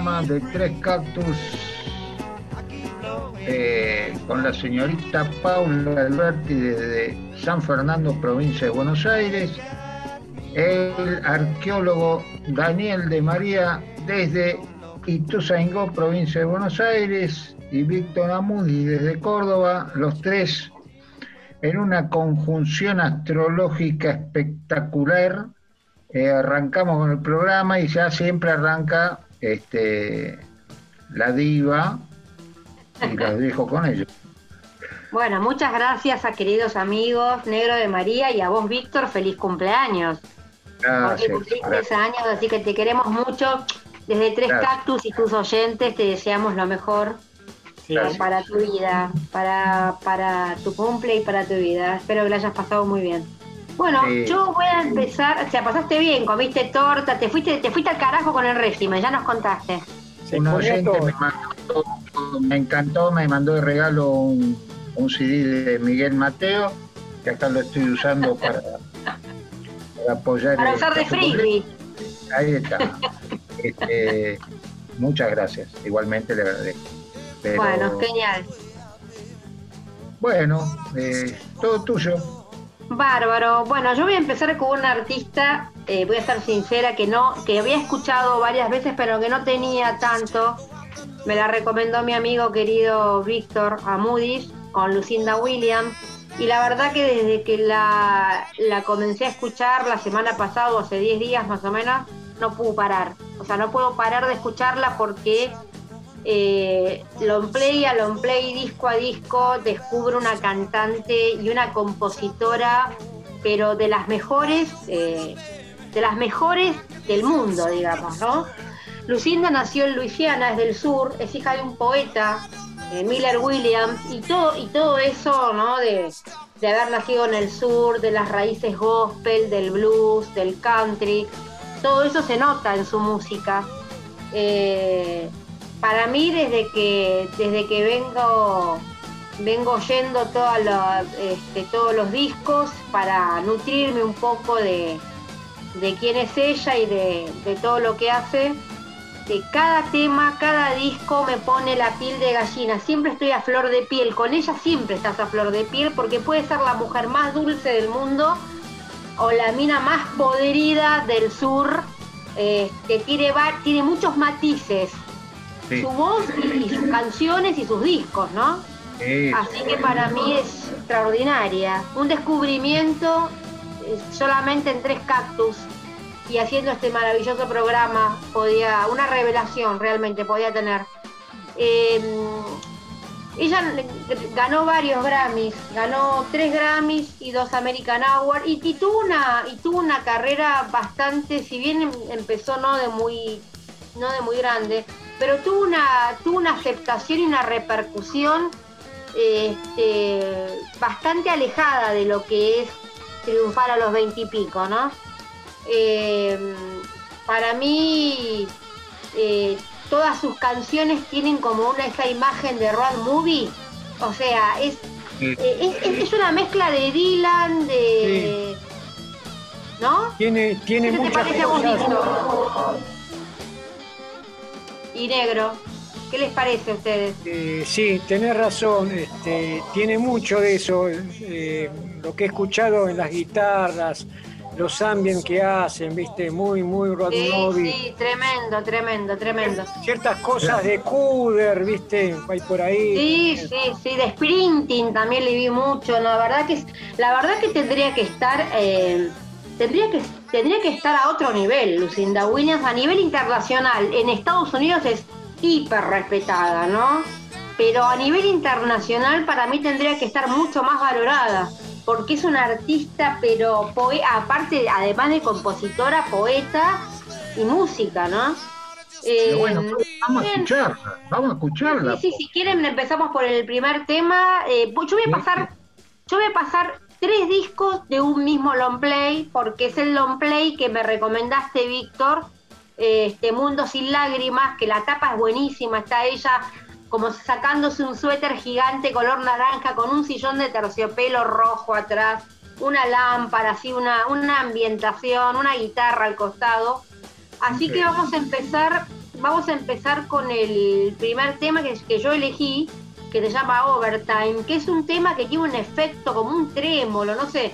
de Tres Cactus eh, con la señorita Paula Alberti desde San Fernando, provincia de Buenos Aires, el arqueólogo Daniel de María desde Ituzaingó, provincia de Buenos Aires, y Víctor Amudi desde Córdoba, los tres en una conjunción astrológica espectacular. Eh, arrancamos con el programa y ya siempre arranca este, la diva y los dejo con ellos. Bueno, muchas gracias a queridos amigos Negro de María y a vos, Víctor, feliz cumpleaños. Gracias. Porque años, así que te queremos mucho. Desde Tres Cactus y tus oyentes te deseamos lo mejor para tu vida, para, para tu cumple y para tu vida. Espero que lo hayas pasado muy bien. Bueno, yo voy a empezar, o sea, pasaste bien, comiste torta, te fuiste, te fuiste al carajo con el régimen, ya nos contaste. Un oyente me, mandó, me encantó, me mandó de regalo un, un CD de Miguel Mateo, que acá lo estoy usando para, apoyar. Para usar de frisbee. Ahí está. Este, muchas gracias, igualmente le agradezco. Bueno, genial. Bueno, eh, todo tuyo. Bárbaro. Bueno, yo voy a empezar con una artista, eh, voy a ser sincera, que no, que había escuchado varias veces, pero que no tenía tanto. Me la recomendó mi amigo querido Víctor Amudis con Lucinda Williams. Y la verdad que desde que la, la comencé a escuchar la semana pasada, hace 10 días más o menos, no puedo parar. O sea, no puedo parar de escucharla porque eh, long play a long play, disco a disco, descubro una cantante y una compositora, pero de las mejores, eh, de las mejores del mundo, digamos, ¿no? Lucinda nació en Luisiana, es del sur, es hija de un poeta, eh, Miller Williams, y todo, y todo eso, ¿no? De, haber nacido en el sur, de las raíces gospel, del blues, del country, todo eso se nota en su música. Eh, para mí desde que desde que vengo vengo oyendo este, todos los discos para nutrirme un poco de, quién es ella y de, todo lo que hace. De cada tema, cada disco me pone la piel de gallina. Siempre estoy a flor de piel. Con ella siempre estás a flor de piel porque puede ser la mujer más dulce del mundo o la mina más poderida del sur. que este, tiene, tiene muchos matices su voz y, sus canciones y sus discos, ¿no? Así que para mí es extraordinaria. Un descubrimiento eh, solamente en tres cactus y haciendo este maravilloso programa podía, una revelación realmente podía tener. Em, ella ganó varios Grammys, ganó tres Grammys y dos American Awards y, tuvo una y tuvo una carrera bastante, si bien em, empezó no de muy no de muy grande, pero tuvo una, tuvo una aceptación y una repercusión este, bastante alejada de lo que es triunfar a los veintipico, ¿no? Em, para mí, eh, todas sus canciones tienen como una esa imagen de road movie, o sea, es, eh, es, una mezcla de Dylan, de... ¿No? Tiene, tiene ¿Qué te parece y negro. ¿Qué les parece a ustedes? Eh, sí, tenés razón, este, tiene mucho de eso, eh, lo que he escuchado en las guitarras, los ambientes que hacen, viste, muy, muy rock sí, Sí, tremendo, tremendo, tremendo. Ciertas cosas de Cooder, viste, hay por ahí. Sí, sí, sí, de sprinting también le vi mucho, ¿no? La verdad que, la verdad que tendría que estar... Eh, tendría que, tendría que estar a otro nivel, Lucinda Williams, a nivel internacional. En Estados Unidos es hiper respetada, ¿no? Pero a nivel internacional para mí tendría que estar mucho más valorada, porque es una artista, pero aparte, además de compositora, poeta y música, ¿no? bueno, eh, vamos a escucharla, vamos a escucharla. Sí, sí, si quieren empezamos por el primer tema. Eh, yo voy a pasar, yo voy a pasar tres discos de un mismo long play, porque es el long play que me recomendaste, Víctor, este Mundo sin lágrimas, que la tapa es buenísima, está ella como sacándose un suéter gigante color naranja con un sillón de terciopelo rojo atrás, una lámpara, así una, una ambientación, una guitarra al costado. Así que vamos a empezar, vamos a empezar con el primer tema que, que yo elegí, que se llama Overtime, que es un tema que tiene un efecto como un trémolo, no sé,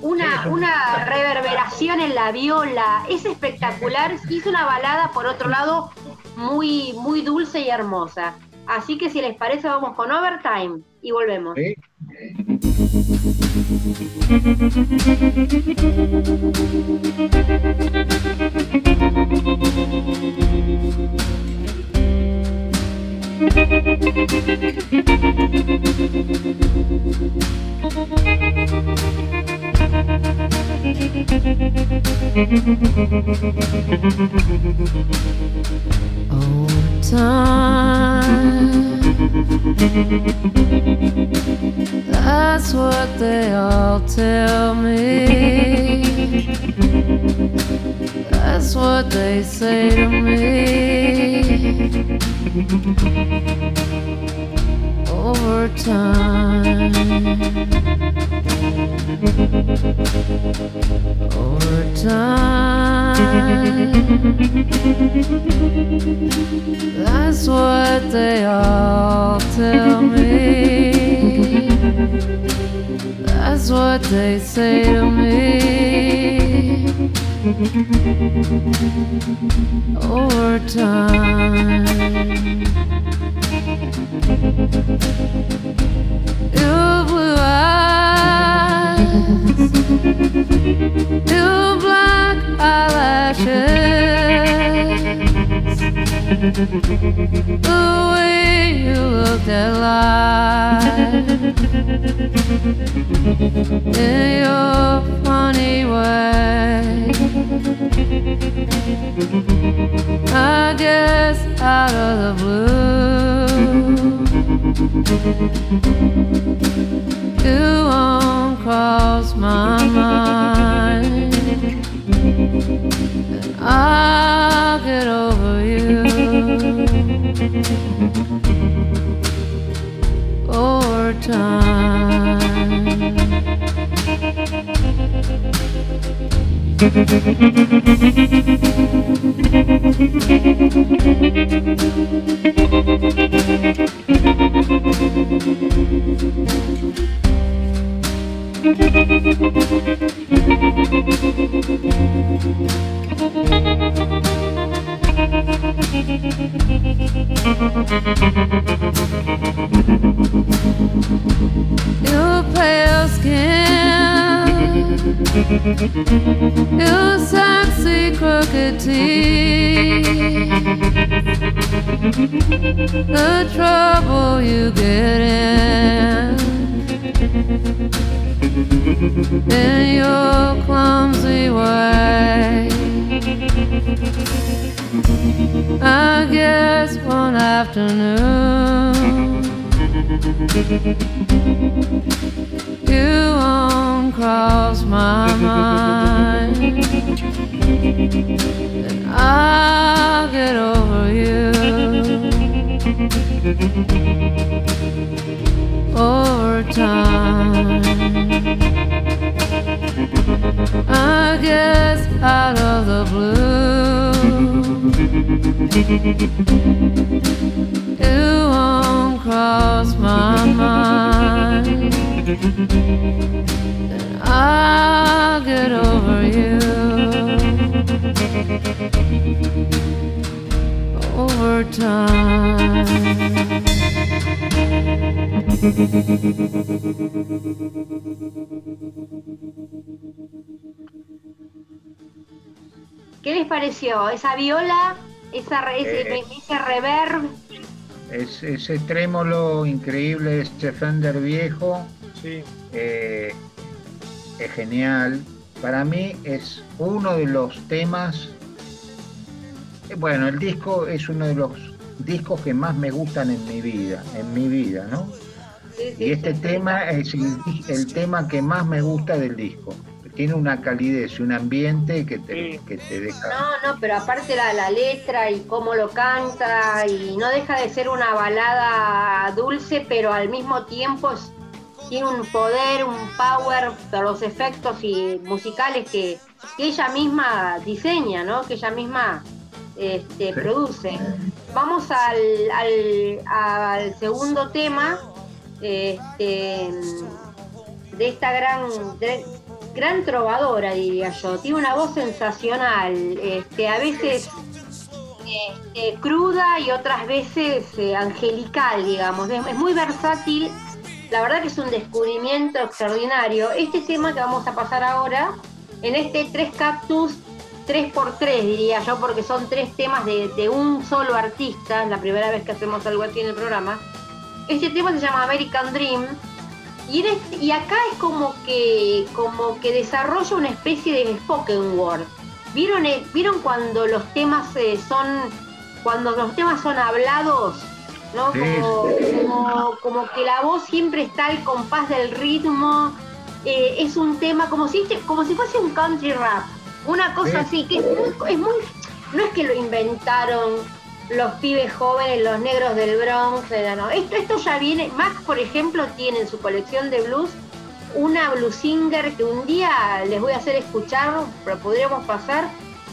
una, una reverberación en la viola, es espectacular, es una balada por otro lado muy, muy dulce y hermosa. Así que si les parece vamos con Overtime y volvemos. time. That's what they all tell me. That's what they say to me. Over time. Over time. That's what they all tell me. That's what they say to me. Over time. Your blue eyes, your black eyelashes. The way you looked at life in your funny way. I guess out of the blue, you won't cross my mind. I'll get over you or time. Thank you. Your pale skin, your sexy crooked teeth, the trouble you get in, in your clumsy way. I guess one afternoon you won't cross my mind, and I'll get over you over time. I guess out of the blue, you won't cross my mind, and I'll get over you. Over ¿Qué les pareció? ¿Esa viola? ¿Esa, ese, Eh. ese reverb? Es, ese trémolo increíble, ese Fender viejo, Sí. eh, es genial. Para mí es uno de los temas. eh, Bueno, el disco es uno de los discos que más me gustan en mi vida, en mi vida, ¿no? Sí, sí, Y este sí. tema es el, el tema que más me gusta del disco. Tiene una calidez y un ambiente que te, Sí. que te deja. No, no, pero aparte la, la letra y cómo lo canta, y no deja de ser una balada dulce, pero al mismo tiempo es- tiene un poder, un power, por los efectos y musicales que, que ella misma diseña, ¿no? Que ella misma este, produce. Vamos al, al, segundo tema este, de esta gran, gran trovadora, diría yo. Tiene una voz sensacional, este, a veces este, cruda y otras veces eh, angelical, digamos. Es, muy versátil. La verdad que es un descubrimiento extraordinario. Este tema que vamos a pasar ahora, en este Tres Cactus 3x3, diría yo, porque son tres temas de, un solo artista, la primera vez que hacemos algo así en el programa. Este tema se llama American Dream. Y, este, y acá es como que, como que desarrolla una especie de spoken word ¿Vieron, eh, ¿Vieron cuando los temas eh, son cuando los temas son hablados? ¿no? Como, que la voz siempre está al compás del ritmo. Eh, es un tema como si, como si fuese un country rap. Una cosa así, que es muy, No es que lo inventaron los pibes jóvenes, los negros del Bronx. No. Esto, esto ya viene. Max, por ejemplo, tiene en su colección de blues una blues singer que un día les voy a hacer escuchar, pero podríamos pasar.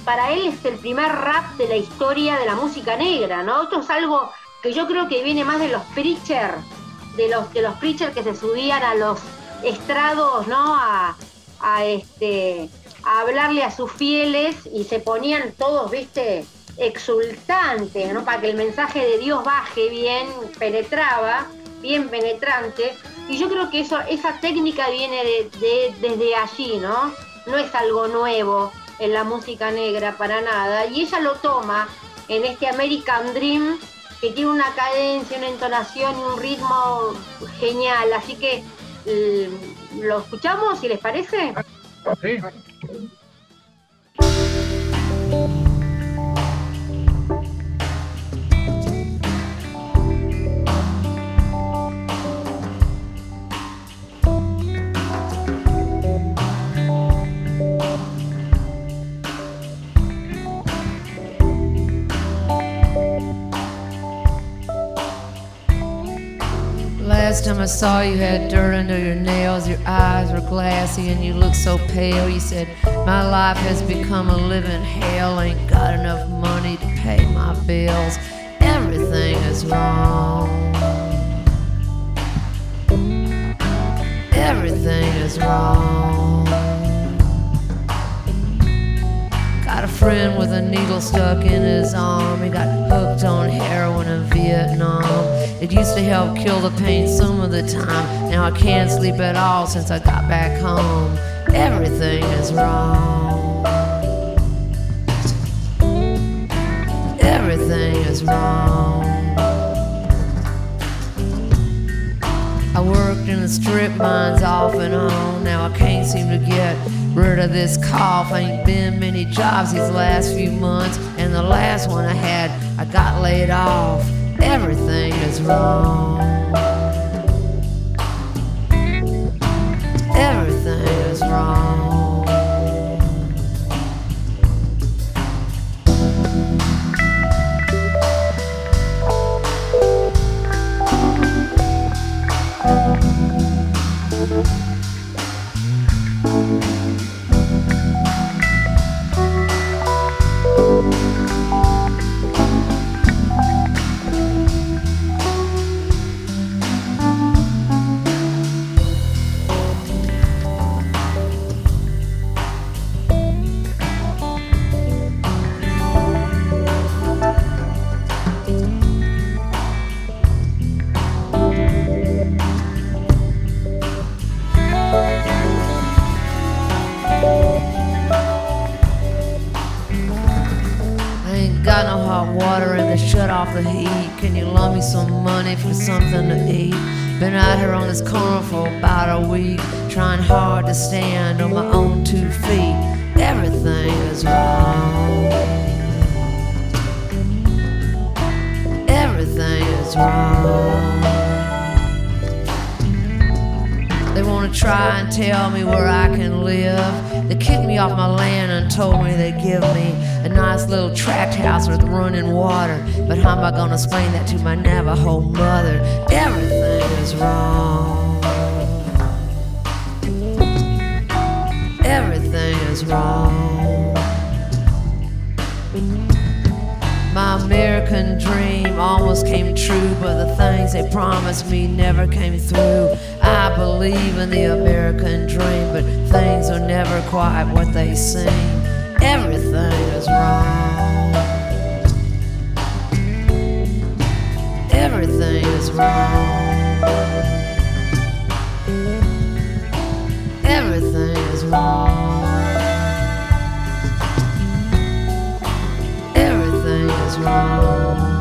Para él es el primer rap de la historia de la música negra, ¿no? Esto es algo que yo creo que viene más de los preachers, de los, de los preachers que se subían a los estrados, ¿no? A, este, a hablarle a sus fieles y se ponían todos, viste, exultantes, ¿no? Para que el mensaje de Dios baje bien, penetraba, bien penetrante. Y yo creo que eso, esa técnica viene de, desde allí, ¿no? No es algo nuevo en la música negra para nada. Y ella lo toma en este American Dream que tiene una cadencia, una entonación y un ritmo genial. Así que mm, lo escuchamos, si les parece. Last time I saw you had dirt under your nails, your eyes were glassy, and you looked so pale. You said, My life has become a living hell, ain't got enough money to pay my bills. Everything is wrong. Everything is wrong. Got a friend with a needle stuck in his arm. He got hooked on heroin in Vietnam. It used to help kill the pain some of the time. Now I can't sleep at all since I got back home. Everything is wrong. Everything is wrong. I worked in the strip mines off and on. Now I can't seem to get rid of this cough. Ain't been many jobs these last few months, and the last one I had, I got laid off. Everything is wrong. The heat. Can you loan me some money for something to eat? Been out here on this corner for about a week, trying hard to stand on my own two feet. Everything is wrong. Everything is wrong. They wanna try and tell me where I can live. They kicked me off my land and told me they'd give me a nice little tract house with running water. But how am I gonna explain that to my Navajo mother? Everything is wrong. Everything is wrong. My American dream almost came true, but the things they promised me never came through. I believe in the American dream, but things are never quite what they seem. Everything is wrong. Everything is wrong. Everything is wrong. Everything is wrong.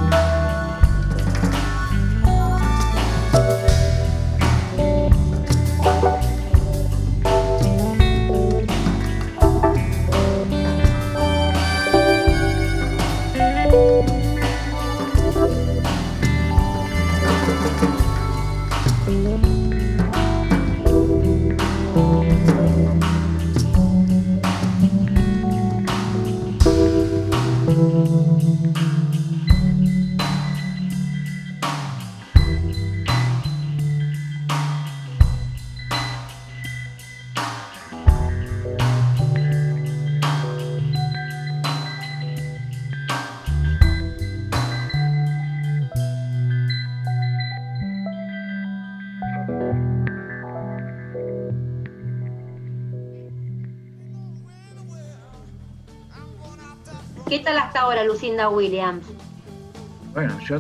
¿Qué tal hasta ahora, Lucinda Williams? Bueno, yo,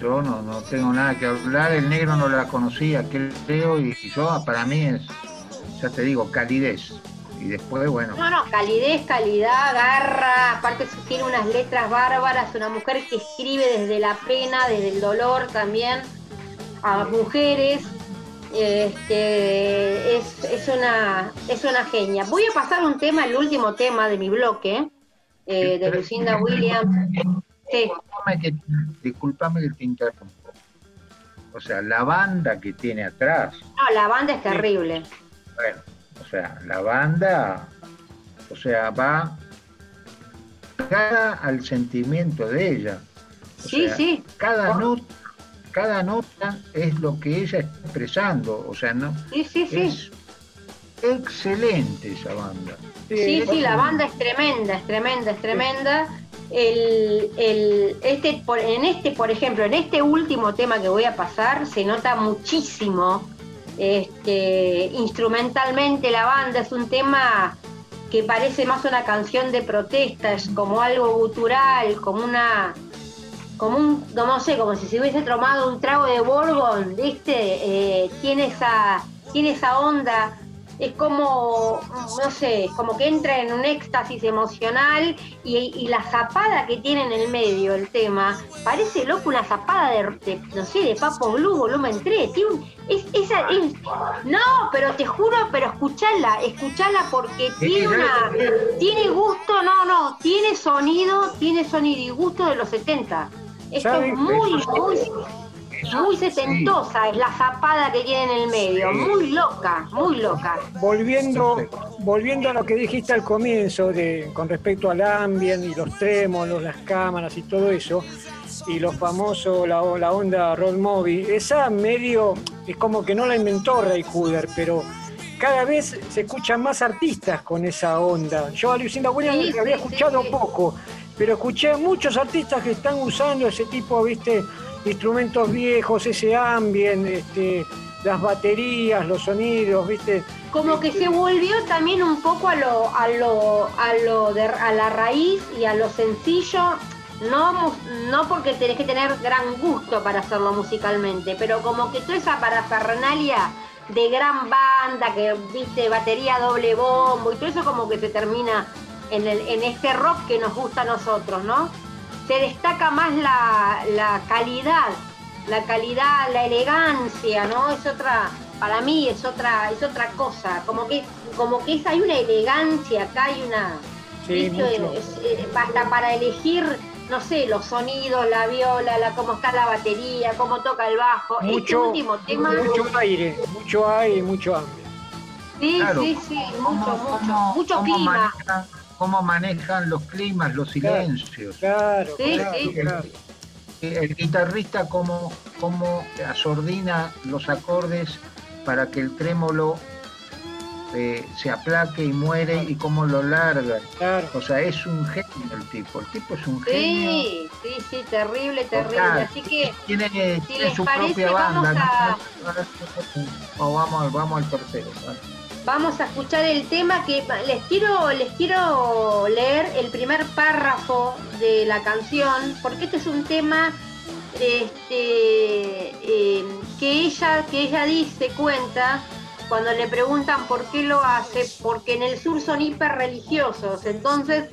yo no, no tengo nada que hablar, el negro no la conocía, creo, y, y yo para mí es, ya te digo, calidez. Y después, bueno, No, no, calidez, calidad, garra, aparte tiene unas letras bárbaras, una mujer que escribe desde la pena, desde el dolor también, a mujeres. Este, es, es una, es una genia. Voy a pasar un tema, el último tema de mi bloque, eh, de Lucinda Williams. Sí. discúlpame que, discúlpame que te interrumpo. O sea, la banda que tiene atrás, No, la banda es terrible. bueno, o sea, la banda, o sea, va cada al sentimiento de ella. O Sí, sea, sí. Cada Oh. nota, cada nota es lo que ella está expresando, o sea, no Sí, sí, sí. es excelente esa banda. Sí, sí, la banda es tremenda, es tremenda, es tremenda. El, el- este, por- en este, por ejemplo, en este último tema que voy a pasar, se nota muchísimo este, instrumentalmente la banda. Es un tema que parece más una canción de protesta, es como algo gutural, como una como un, no sé, como si se hubiese tomado un trago de Bourbon, ¿viste? Eh, tiene esa, tiene esa onda, es como, no sé, como que entra en un éxtasis emocional y, y la zapada que tiene en el medio el tema, parece loco una zapada de, de, no sé, de Papo Blue volumen 3, tiene un- es, esa, es- no, pero te juro, pero escuchala, escuchala porque tiene una, tiene gusto, no, no, tiene sonido, tiene sonido y gusto de los 70. Esto es muy, muy, muy setentosa, es la zapada que tiene en el medio, muy loca, muy loca. Volviendo, volviendo a lo que dijiste al comienzo de, con respecto al ambient y los trémolos, las cámaras y todo eso, y los famosos, la, la onda roll movie, esa medio es como que no la inventó Ray Cooder, pero cada vez se escuchan más artistas con esa onda. Yo a Lucinda Williams Sí, la había sí, escuchado poco, pero escuché muchos artistas que están usando ese tipo, viste, instrumentos viejos, ese ambient, este, las baterías, los sonidos, viste. Como que se volvió también un poco a lo, a lo, a lo de, a la raíz y a lo sencillo, no, no porque tenés que tener gran gusto para hacerlo musicalmente, pero como que toda esa parafernalia de gran banda, que viste, batería doble bombo y todo eso como que se termina en, el, en este rock que nos gusta a nosotros, ¿no? Se destaca más la, la calidad, la calidad, la elegancia, ¿no? Es otra, para mí es otra, es otra cosa, como que, como que es, hay una elegancia acá, hay una, Sí, ¿viste? mucho. Es, hasta para elegir, no sé, los sonidos, la viola, la, cómo está la batería, cómo toca el bajo. este Mucho, último tema, mucho aire, mucho aire y mucho hambre. sí, Claro, sí, sí, mucho, ¿Cómo, mucho, cómo- mucho cómo clima. Cómo manejan los climas, los silencios? Claro, Sí, claro, sí. claro. El guitarrista cómo, cómo asordina los acordes para que el trémolo eh, se aplaque y muere y cómo lo larga. Claro. O sea, es un genio el tipo. El tipo es un genio. Sí, sí, sí, terrible, terrible. Total. Así que Tiene, tiene les su parece, propia vamos banda. a- ¿no? O vamos, vamos al tercero. vale. vamos a escuchar el tema que les quiero, les quiero leer el primer párrafo de la canción, porque este es un tema este, eh, que ella, que ella dice, cuenta, cuando le preguntan por qué lo hace, porque en el sur son hiperreligiosos, entonces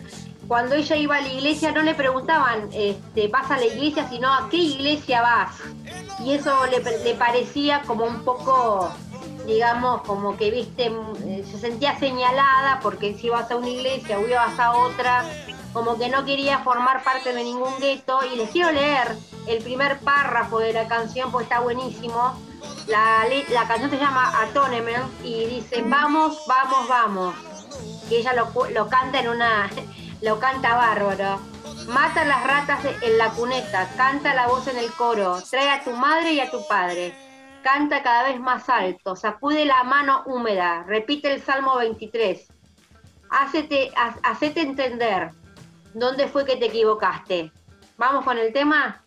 cuando ella iba a la iglesia no le preguntaban, este, ¿vas a la iglesia? sino ¿a qué iglesia vas? Y eso le, le parecía como un poco, digamos, como que, viste, se sentía señalada porque si ibas a una iglesia o ibas a otra, como que no quería formar parte de ningún gueto. Y les quiero leer el primer párrafo de la canción, porque está buenísimo. La, canción se llama Atonement y dice, vamos, vamos, vamos. Que ella lo, canta en una, lo canta bárbaro. Mata las ratas en la cuneta, canta la voz en el coro, trae a tu madre y a tu padre. Canta cada vez más alto, sacude la mano húmeda, repite el Salmo 23. Hacete, ha- hacete entender dónde fue que te equivocaste. ¿Vamos con el tema?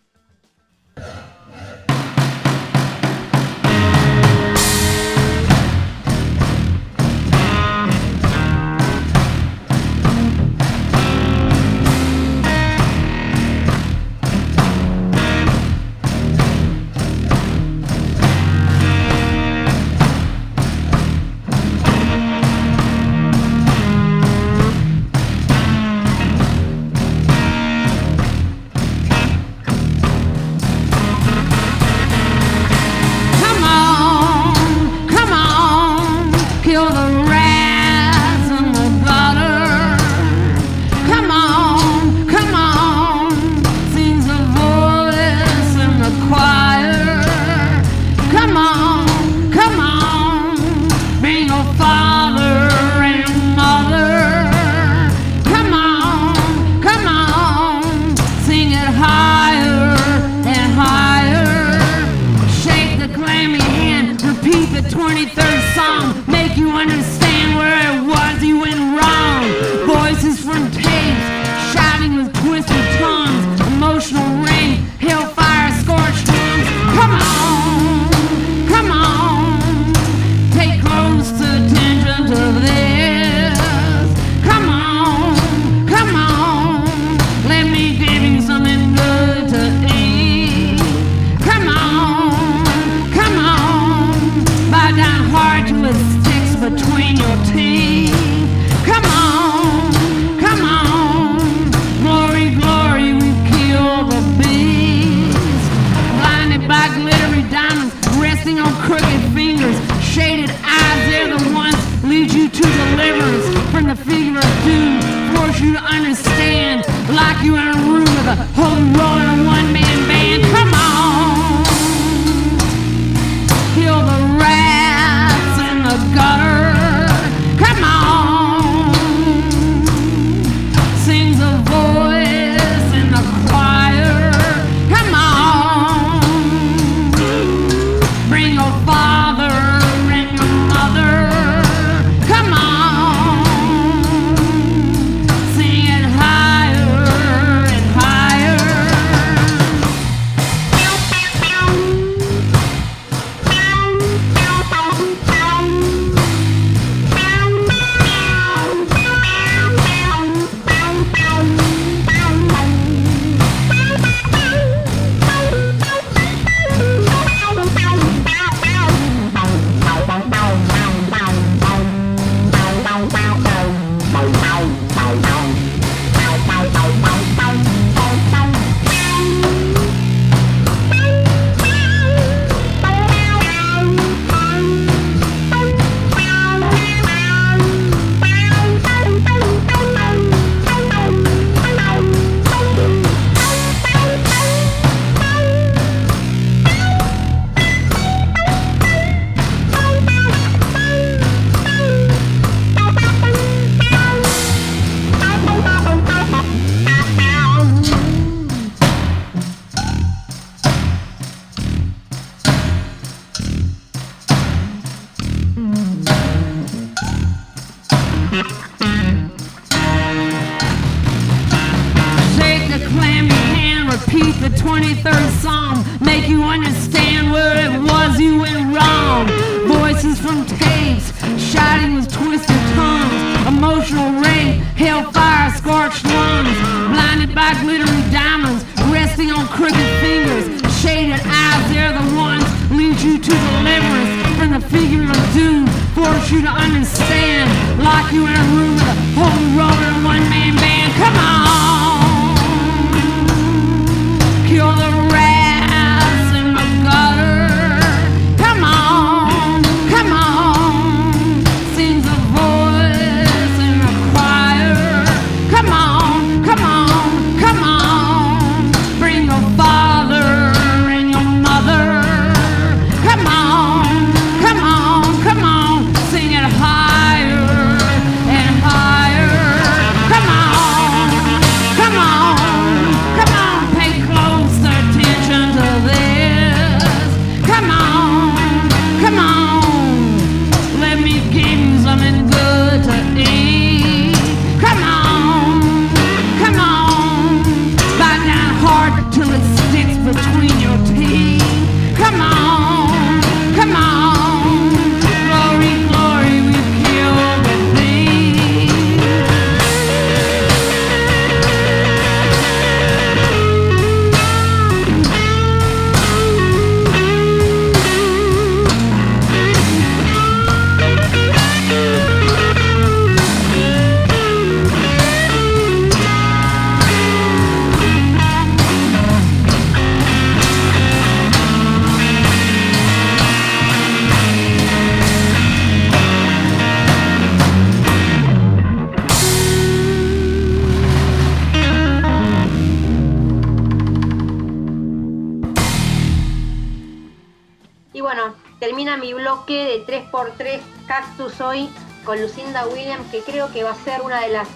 Con Lucinda Williams, que creo que va a ser una de las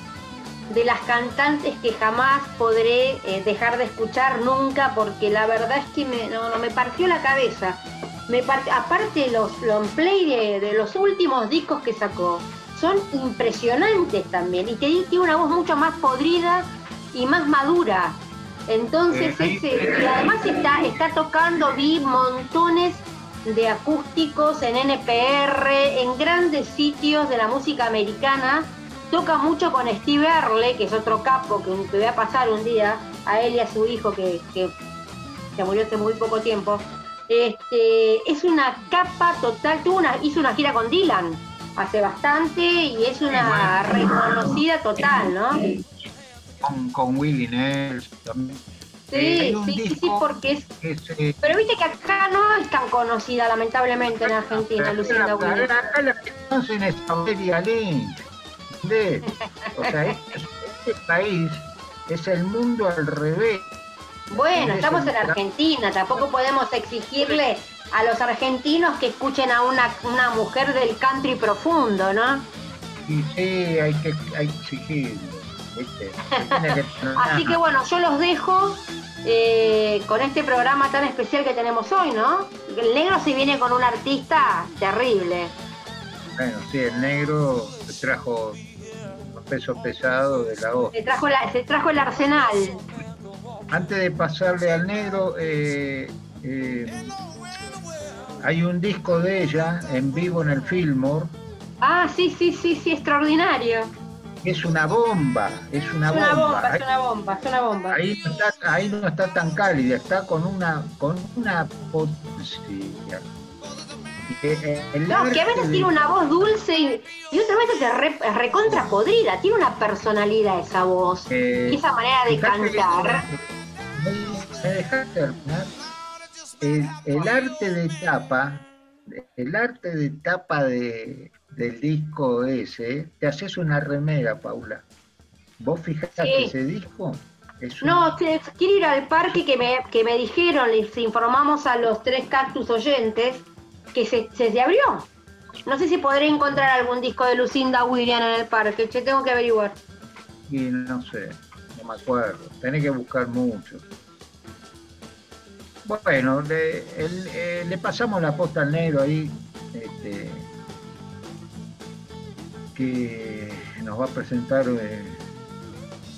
de las cantantes que jamás podré eh, dejar de escuchar nunca, porque la verdad es que me, no, no, me partió la cabeza. Me part- aparte los long play de, de los últimos discos que sacó, son impresionantes también. Y tiene una voz mucho más podrida y más madura. Entonces, Eh, ese, y además está, está tocando, vi montones de acústicos en NPR, en grandes sitios de la música americana. Toca mucho con Steve Earle, que es otro capo que, que voy a pasar un día, a él y a su hijo que, que, que murió hace muy poco tiempo. Este, es una capa total, tuvo una, hizo una gira con Dylan hace bastante y es una reconocida total, ¿no? Con, con Willie Nelson también. Sí, sí, sí, sí, porque es Pero viste que acá no es tan conocida, lamentablemente, en Argentina, Lucinda Williams. acá la conocen es Aurelia Lynch. ¿entendés? O sea, este, este país es el mundo al revés. Bueno, estamos en Argentina, tampoco podemos exigirle a los argentinos que escuchen a una, una mujer del country profundo, ¿no? Y sí, hay que, hay que exigirlo. Así que bueno, yo los dejo eh, con este programa tan especial que tenemos hoy, ¿no? El negro se viene con un artista terrible. Bueno, sí, el negro se trajo los pesos pesados de la voz. Se trajo, la- se trajo el arsenal. Antes de pasarle al negro, eh, eh, hay un disco de ella en vivo en el Fillmore, Ah, sí, sí, sí, sí, extraordinario. Es una bomba, es una Es una bomba. bomba, Ahí- es una bomba, es una bomba. Ahí no, está, ahí no está tan cálida, está con una con una potencia. El No, que a veces tiene una voz dulce y, y otras veces es re- recontra podrida. Tiene una personalidad esa voz eh, y esa manera de cantar. ¿Me dejaste terminar? El, el arte de tapa, el arte de tapa de, del disco ese, te haces una remera, Paula. ¿Vos fijate Sí. ese disco? Es un- No, quiero ir al parque que me, que me dijeron, les informamos a los tres cactus oyentes que se, se, se abrió. No sé si podré encontrar algún disco de Lucinda Williams en el parque, che, tengo que averiguar. Y no sé, no me acuerdo. Tenés que buscar mucho. Bueno, eh, le pasamos la posta al negro ahí, este, que nos va a presentar eh,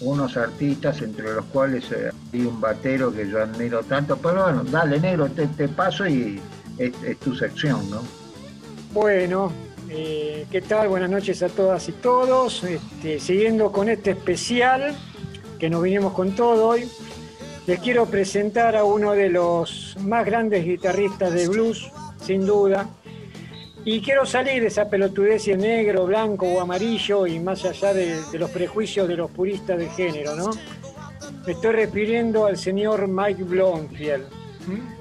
unos artistas, entre los cuales eh, hay un batero que yo admiro tanto, pero bueno, dale negro, te, paso y es, tu sección, ¿no? Bueno, eh, ¿qué tal? Buenas noches a todas y todos. Este, siguiendo con este especial que nos vinimos con todo hoy, les quiero presentar a uno de los más grandes guitarristas de blues, sin duda, y quiero salir de esa pelotudez si negro, blanco o amarillo y más allá de, los prejuicios de los puristas de género, ¿no? Me estoy refiriendo al señor Mike Blomfield,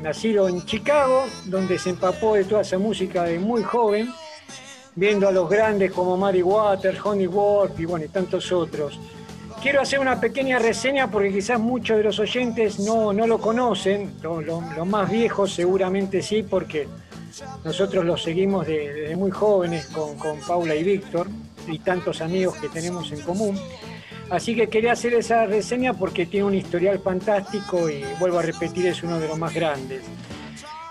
nacido en Chicago, donde se empapó de toda esa música de muy joven, viendo a los grandes como Mary Waters, Honey Wolf y bueno, y tantos otros. Quiero hacer una pequeña reseña porque quizás muchos de los oyentes no, no lo conocen, los más viejos seguramente sí, porque nosotros los seguimos desde muy jóvenes con, Paula y Víctor y tantos amigos que tenemos en común. Así que quería hacer esa reseña porque tiene un historial fantástico y vuelvo a repetir, es uno de los más grandes.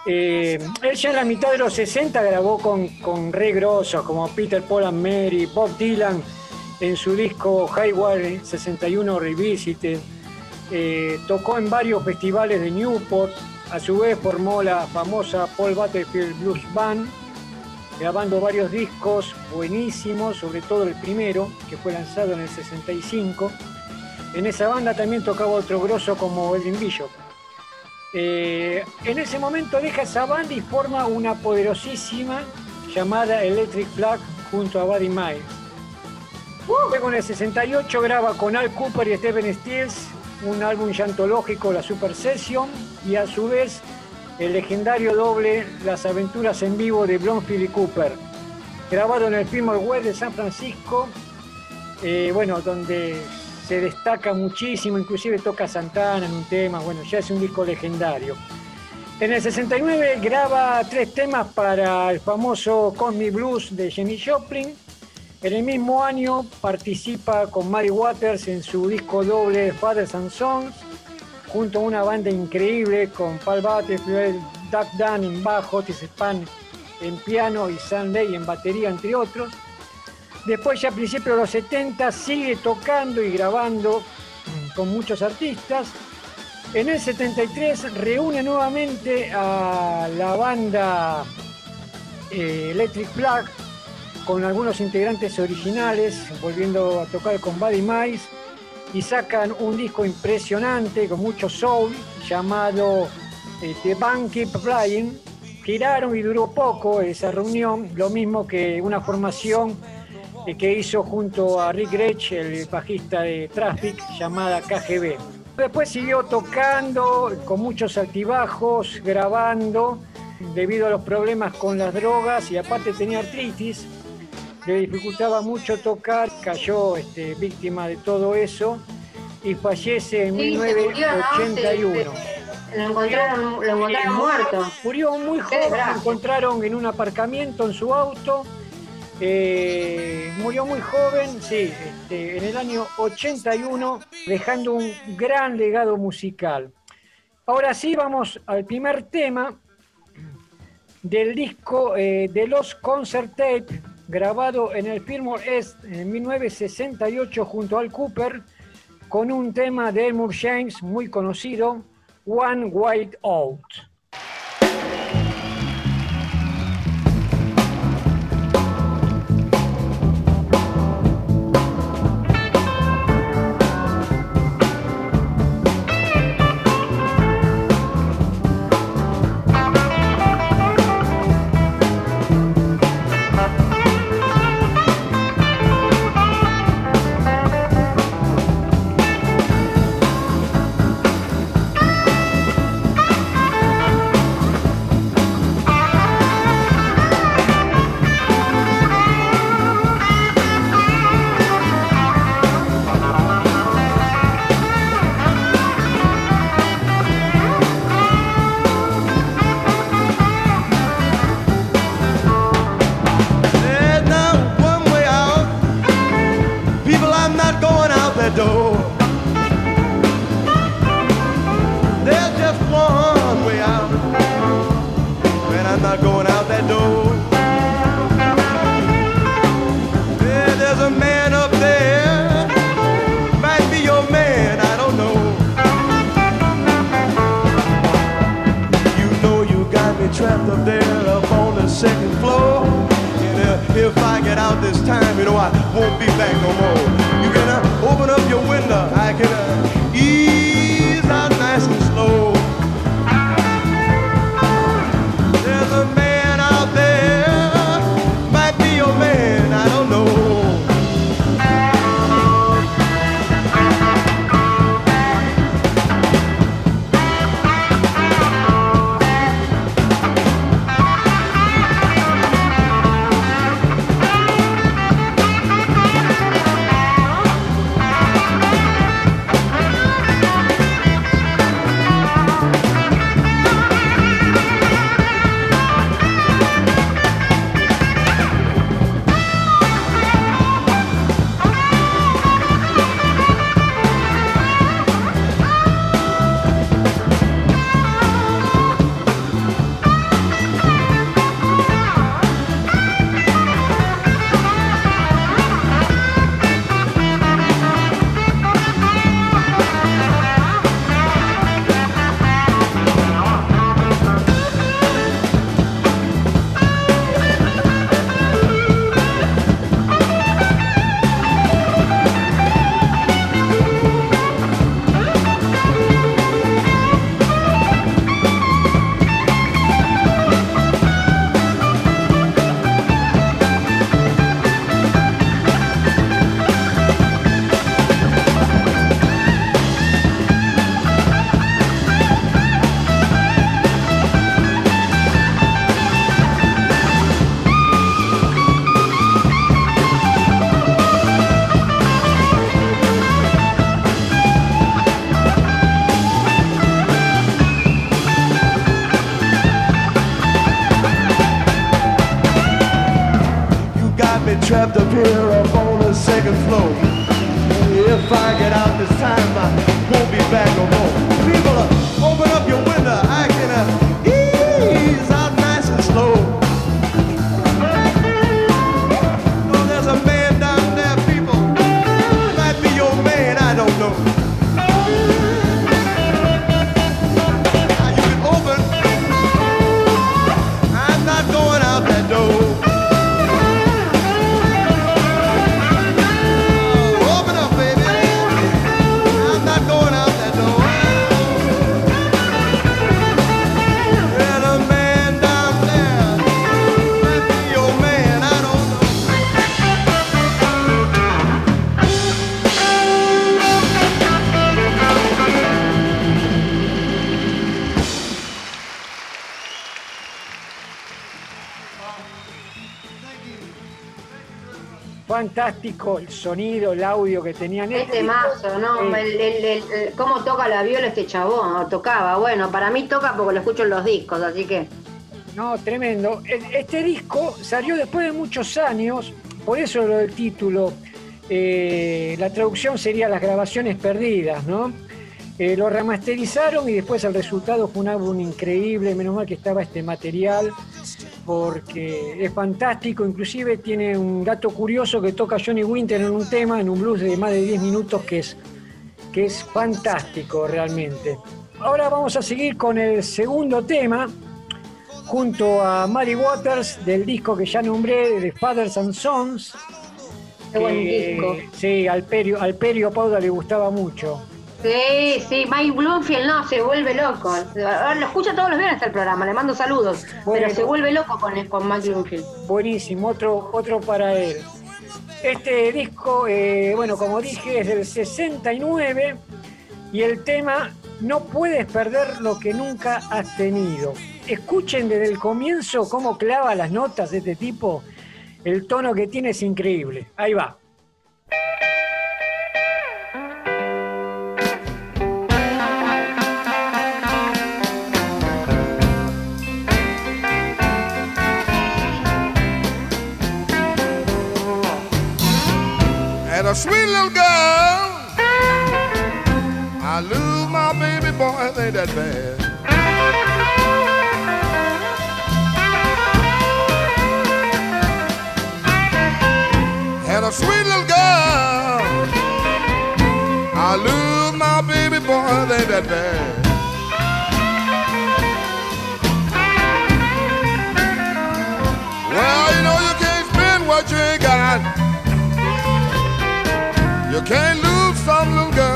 Eh, él en la mitad de los 60 grabó con, con re grosos como Peter Paul and Mary, Bob Dylan en su disco Highway 61 Revisited. Eh, tocó en varios festivales de Newport, a su vez formó la famosa Paul Butterfield Blues Band, grabando varios discos buenísimos, sobre todo el primero, que fue lanzado en el 65. En esa banda también tocaba otro grosso como Elvin Bishop. Eh, en ese momento deja esa banda y forma una poderosísima llamada Electric Flag junto a Buddy Miles. Luego en el 68 graba con Al Cooper y Stephen Stills un álbum antológico, la Super Session, y a su vez el legendario doble Las aventuras en vivo de Blomfield y Cooper, grabado en el Fillmore West de San Francisco, eh, bueno, donde se destaca muchísimo, inclusive toca Santana en un tema, bueno, ya es un disco legendario. En el 69 graba tres temas para el famoso Cosmic Blues de Jenny Joplin, en el mismo año participa con Mary Waters en su disco doble Fathers and Sons, junto a una banda increíble con Paul Butterfield, Doug Dunn en bajo, Otis Spann en piano y Sam Lay en batería, entre otros. Después, ya a principios de los 70, sigue tocando y grabando con muchos artistas. En el 73 reúne nuevamente a la banda eh, Electric Flag con algunos integrantes originales, volviendo a tocar con Buddy Mice, y sacan un disco impresionante con mucho soul llamado eh, The Band Keep Flying. Giraron y duró poco esa reunión, lo mismo que una formación eh, que hizo junto a Rick Gretsch, el bajista de Traffic, llamada KGB. Después siguió tocando con muchos altibajos, grabando debido a los problemas con las drogas y aparte tenía artritis le dificultaba mucho tocar, cayó este, víctima de todo eso y fallece en 1981. lo encontraron, lo encontraron muerto. Murió muy joven, lo encontraron en un aparcamiento en su auto. Eh, murió muy joven, sí, este, en el año 81, dejando un gran legado musical. Ahora sí, vamos al primer tema del disco eh, de los Concert Tape grabado en el Fillmore Est en 1968 junto al Cooper, con un tema de Elmore James muy conocido, One White Out. If I get out this time, you know I won't be back no more. You can uh, open up your window. I can uh, up here up on the second floor. If I get out this Fantástico el sonido, el audio que tenían. Este mazo, ¿no? El, el- el- el- ¿Cómo toca la viola este chabón? O tocaba. Bueno, para mí toca porque lo escucho en los discos, así que. No, tremendo. Este disco salió después de muchos años, por eso lo del título. eh, la traducción sería Las grabaciones perdidas, ¿no? Eh, lo remasterizaron y después el resultado fue un álbum increíble, menos mal que estaba este material, porque es fantástico, inclusive tiene un dato curioso que toca Johnny Winter en un tema, en un blues de más de 10 minutos, que es, que es fantástico realmente. Ahora vamos a seguir con el segundo tema, junto a Mary Waters del disco que ya nombré, de Fathers and Sons. Qué buen disco. Sí, al Perio, al Perio Pauda le gustaba mucho. Sí, sí, Mike Bloomfield no, se vuelve loco. Lo escucha todos los viernes el programa, le mando saludos. Bueno. pero se vuelve loco con, con Mike Bloomfield. Buenísimo, otro, otro para él. Este disco, eh, bueno, como dije, es del 69 y el tema No puedes perder lo que nunca has tenido. Escuchen desde el comienzo cómo clava las notas de este tipo. El tono que tiene es increíble. Ahí va. And a sweet little girl, I lose my baby boy, it ain't that bad. And a sweet little girl, I lose my baby boy, it ain't that bad.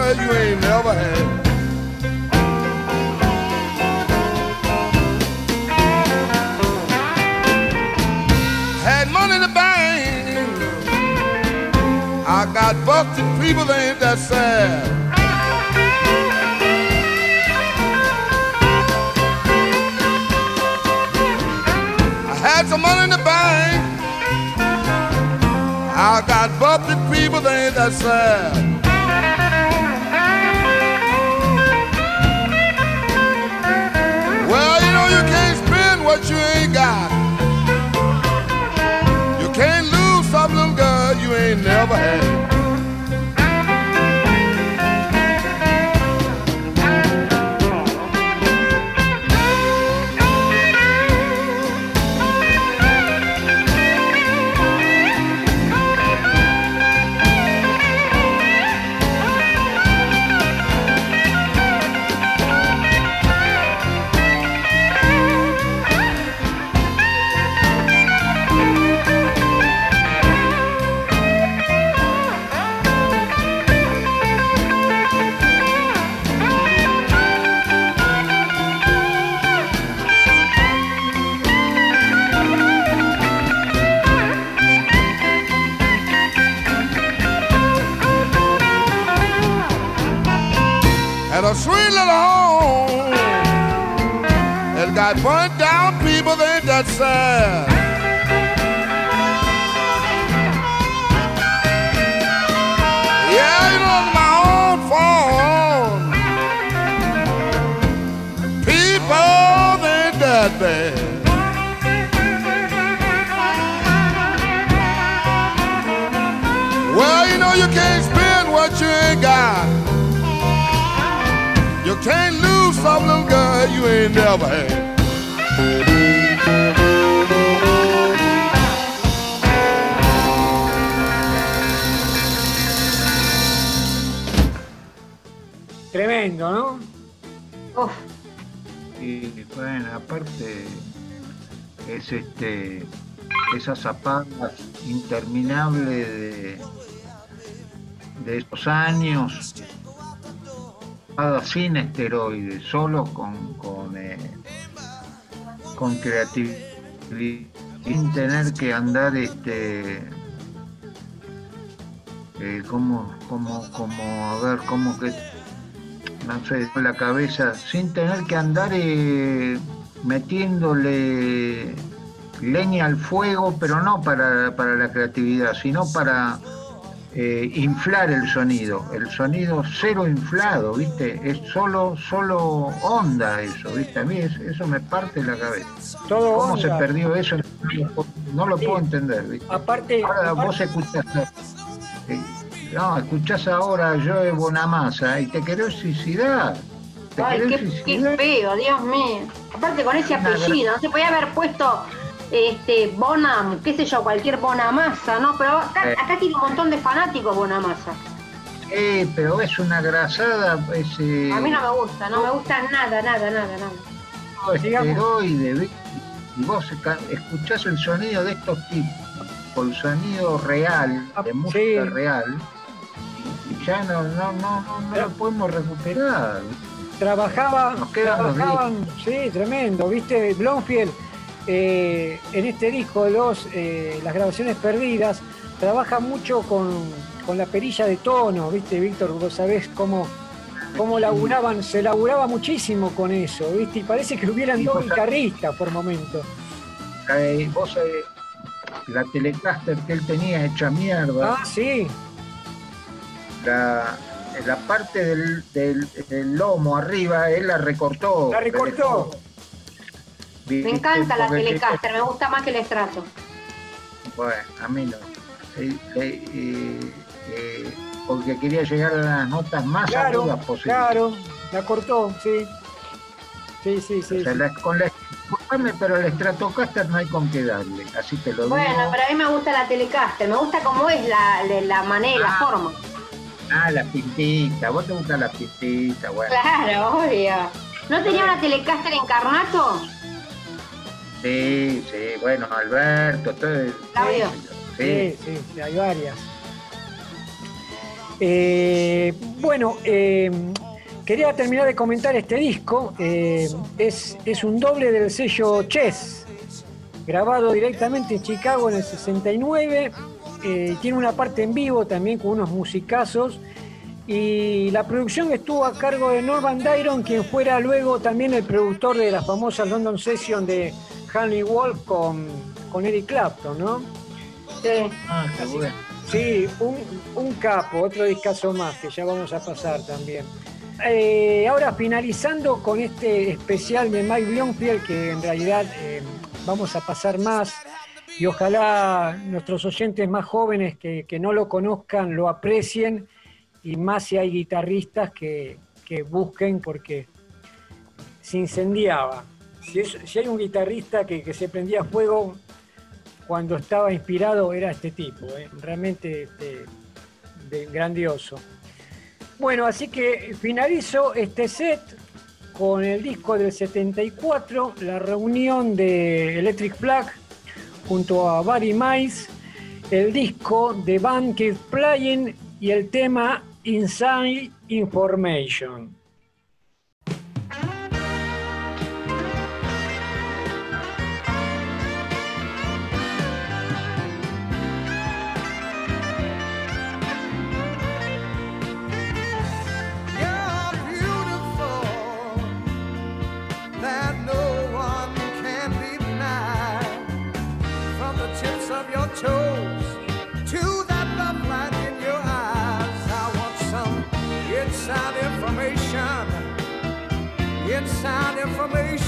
Girl you ain't never had. Had money in the bank. I got busted people, they ain't that sad. I had some money in the bank. I got busted people, they ain't that sad. You can't spend what you ain't got. You can't lose some little girl you ain't never had. Yeah, know it's my own fault. People, bad. Well, you know you can't spend what you ain't got. You can't lose some little girl you ain't never had. Tremendo, ¿no? Uf, Y bueno, aparte es este esas zapatas interminables de, de esos años sin esteroides, solo con con, eh, con creatividad sin tener que andar este eh, como como como a ver cómo que no sé, con la cabeza, sin tener que andar eh, metiéndole leña al fuego, pero no para, para la creatividad, sino para eh, inflar el sonido. El sonido cero inflado, ¿viste? Es solo, solo onda eso, ¿viste? A mí es- eso me parte la cabeza. Todo ¿Cómo se perdió eso? No lo Sí. puedo entender, ¿viste? Aparte, Ahora aparte- vos escuchás, no, escuchás ahora yo de Bonamassa y te querés suicidar. Te ay, querés qué, qué suicidar. feo, Dios mío. Aparte con ese apellido, no se podía haber puesto este Bonam, qué sé yo, cualquier Bonamassa, ¿no? Pero acá, Eh. acá tiene un montón de fanáticos Bonamassa. Eh, pero es una grasada, es eh, A mí no me gusta, no me gusta nada, nada, nada, nada. esteroide, y vos escuchás el sonido de estos tipos, el sonido real, Ah, de música sí. real, ya no, no, no, no, no lo podemos recuperar. Trabajaba, Nos quedan los trabajaban, sí, tremendo, viste, Blomfield, eh, en este disco, los, eh, las grabaciones perdidas, trabaja mucho con, con la perilla de tono, viste, Víctor, vos sabés cómo, cómo laburaban, se laburaba muchísimo con eso, viste, y parece que hubieran dos guitarristas por momento. Eh, vos, eh, la Telecaster que él tenía hecha mierda, Ah, sí, la, la parte del, del- del lomo arriba, él la recortó. La recortó. Me encanta la Telecaster, me gusta más que el estrato. Bueno, a mí no. Eh, eh, eh, eh, porque quería llegar a las notas más claro, agudas posibles. claro, la cortó, sí. Sí, sí, sí. O sea, sí. la- con la, pero el Stratocaster no hay con qué darle, así te lo digo. Bueno, pero a mí me gusta la Telecaster, me gusta cómo es la, la, la manera, la forma. Ah, la pintita, vos te gusta la pintita, bueno. Claro, obvio. ¿No tenía una Telecaster encarnato? Sí, sí, bueno, Alberto, todo. Claudio. Sí, sí, sí, hay varias. Eh, bueno, eh, quería terminar de comentar este disco. Eh, es, es un doble del sello Chess, grabado directamente en Chicago en el 69. Eh, tiene una parte en vivo también con unos musicazos. Y la producción estuvo a cargo de Norman Dyron, quien fuera luego también el productor de la famosa London Session de Hanley Wolf con, con Eric Clapton, ¿no? Sí. Ah, qué bueno. Sí, un, un capo, otro discazo más que ya vamos a pasar también. Eh, ahora finalizando con este especial de Mike Blomfield, que en realidad eh, vamos a pasar más y ojalá nuestros oyentes más jóvenes que, que no lo conozcan lo aprecien y más si hay guitarristas que, que busquen porque se incendiaba. Si, es- si hay un guitarrista que, que se prendía fuego cuando estaba inspirado era este tipo, ¿eh? realmente este, grandioso. Bueno, así que finalizo este set con el disco del 74, la reunión de Electric Flag junto a Barry Mice, el disco de Band Playing y el tema Inside Information.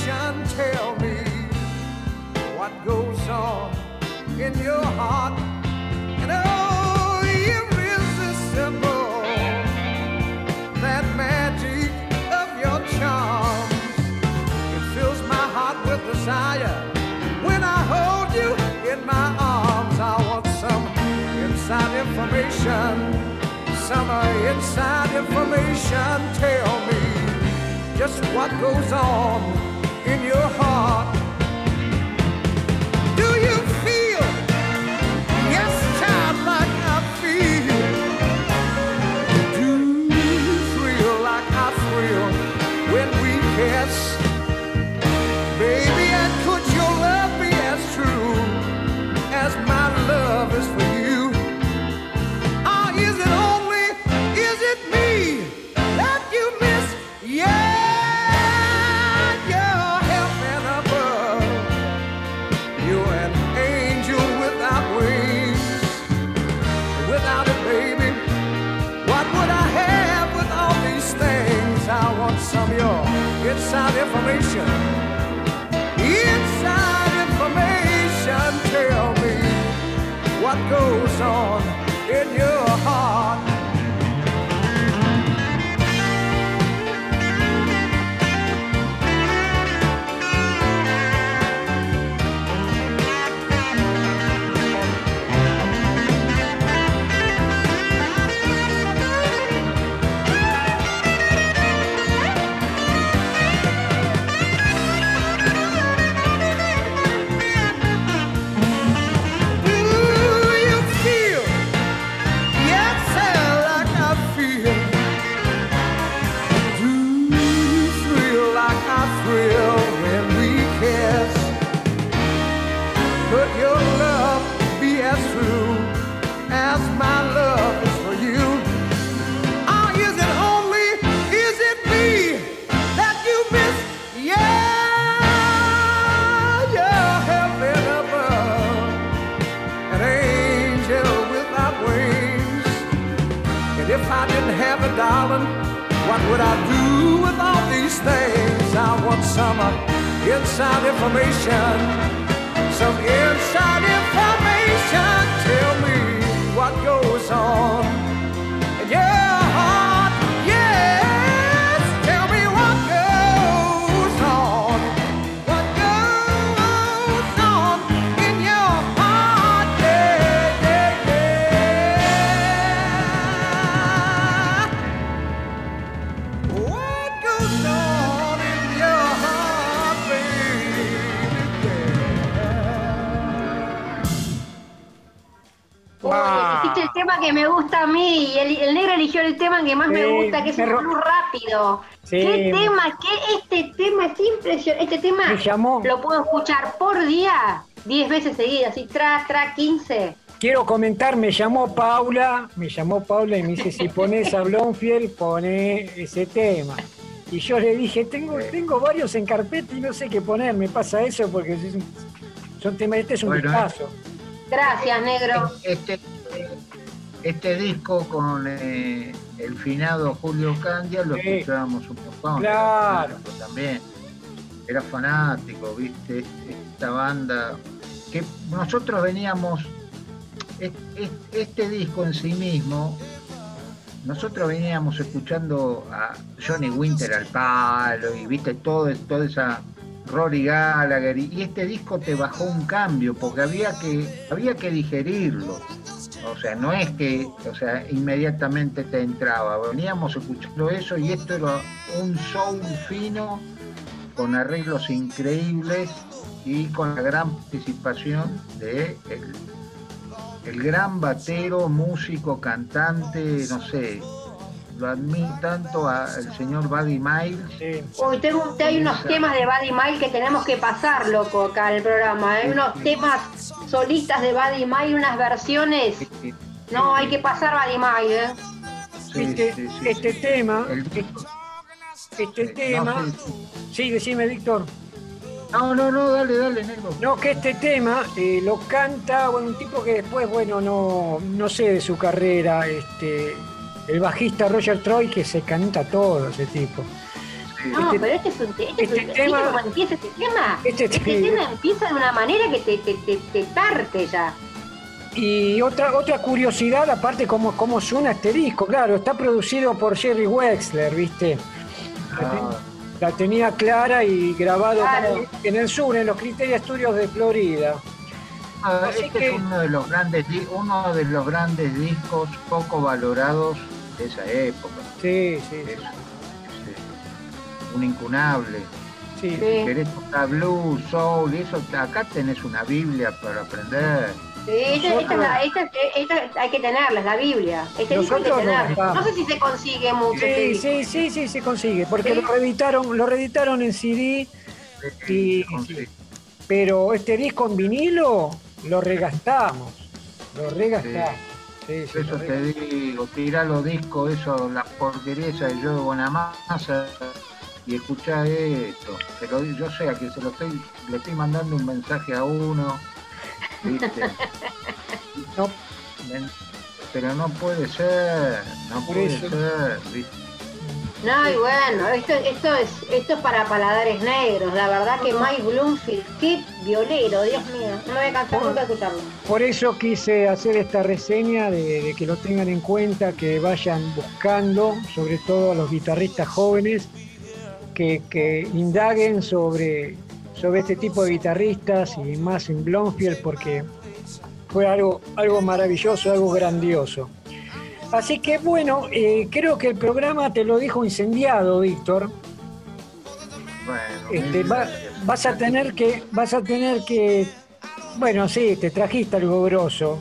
Information, tell me what goes on in your heart. And oh, irresistible that magic of your charms. It fills my heart with desire. When I hold you in my arms, I want some inside information. Some uh, inside information. Tell me just what goes on your heart. Inside information. Inside information, tell me what goes on inside information, some inside information. Tell me what goes on tema que me gusta a mí y el, el negro eligió el tema que más me gusta, que es un blues rápido. Sí, ¿Qué tema? ¿Qué? Este tema es impresionante. Este tema Me llamó. lo puedo escuchar por día 10 veces seguidas, así tra, tra, 15. Quiero comentar, me llamó Paula, me llamó Paula y me dice, si pones a Blomfield, pone ese tema. Y yo le dije, tengo, tengo varios en carpeta y no sé qué poner, me pasa eso porque es un- son temas, este es un Bueno. Gracias, negro. Este, este disco con eh, el finado Julio Candia lo Sí. escuchábamos un montón. Claro. Era También. Era fanático, viste, esta banda. Que nosotros veníamos. es- es- Este disco en sí mismo, nosotros veníamos escuchando a Johnny Winter al palo y viste todo, toda esa Rory Gallagher y, y este disco te bajó un cambio porque había que había que digerirlo. O sea, no es que, o sea, inmediatamente te entraba. Veníamos escuchando eso y esto era un soul fino con arreglos increíbles y con la gran participación de el gran batero, músico, cantante, no sé, lo admiro tanto al señor Buddy Miles. Sí. Uy, tengo, hay unos temas de Buddy Mile que tenemos que pasar, loco, acá en el programa. Hay unos temas solistas de Buddy Mile, unas versiones. No, hay que pasar Buddy Mile, ¿eh? Sí, este, sí, sí, este sí. tema, El este tema, no, sí, sí. sí, decime Víctor. No, no, no, dale, dale, negro. No, que este tema eh, lo canta bueno, un tipo que después, bueno, no, no sé de su carrera, este, el bajista Roger Troy, que se canta todo ese tipo. No, Este- pero este es un te- este es este un- tema- ¿viste cómo empieza este tema? Este Este te- tema empieza de una manera que te, te, te, te parte ya. Y otra, otra curiosidad, aparte, cómo, cómo suena este disco, claro, está producido por Jerry Wexler, ¿viste? La, Ah, la tenía clara y grabado Claro. en el sur, en los Criteria Studios de Florida. ah, Así este que- es uno de los grandes uno de los grandes discos poco valorados de esa época. Sí, sí, Es, es, eh, un incunable. sí. Sí. Si querés tocar blues, soul, y eso, acá tenés una Biblia para aprender. Sí, esta, esta hay que tenerla, es la Biblia. Este disco hay que buscamos. No sé si se consigue mucho este Sí, disco. sí, sí, sí, se consigue, porque ¿Sí? lo reeditaron, lo reeditaron en CD, Y- pero este disco en vinilo lo regastamos, lo regastamos. Sí, sí, Eso te digo, tirá los discos, eso, la porquería esa de yo de Bonamassa y escuchá esto. Pero yo sé a que se lo estoy, le estoy mandando un mensaje a uno, ¿viste? No. Pero no puede ser, no Por puede eso. ser, ¿viste? No, y bueno, esto, esto es esto es para paladares negros. La verdad que Mike Bloomfield, qué violero, Dios mío. No me voy a cansar nunca de escucharlo. Por eso quise hacer esta reseña de, que lo tengan en cuenta, que vayan buscando, sobre todo a los guitarristas jóvenes, que, que indaguen sobre, sobre este tipo de guitarristas y más en Blomfield, porque fue algo, algo maravilloso, algo grandioso. Así que bueno, eh, creo que el programa te lo dijo incendiado, Víctor. Bueno, Este, va- vas a tener que, vas a tener que, bueno, sí, te trajiste algo grosso.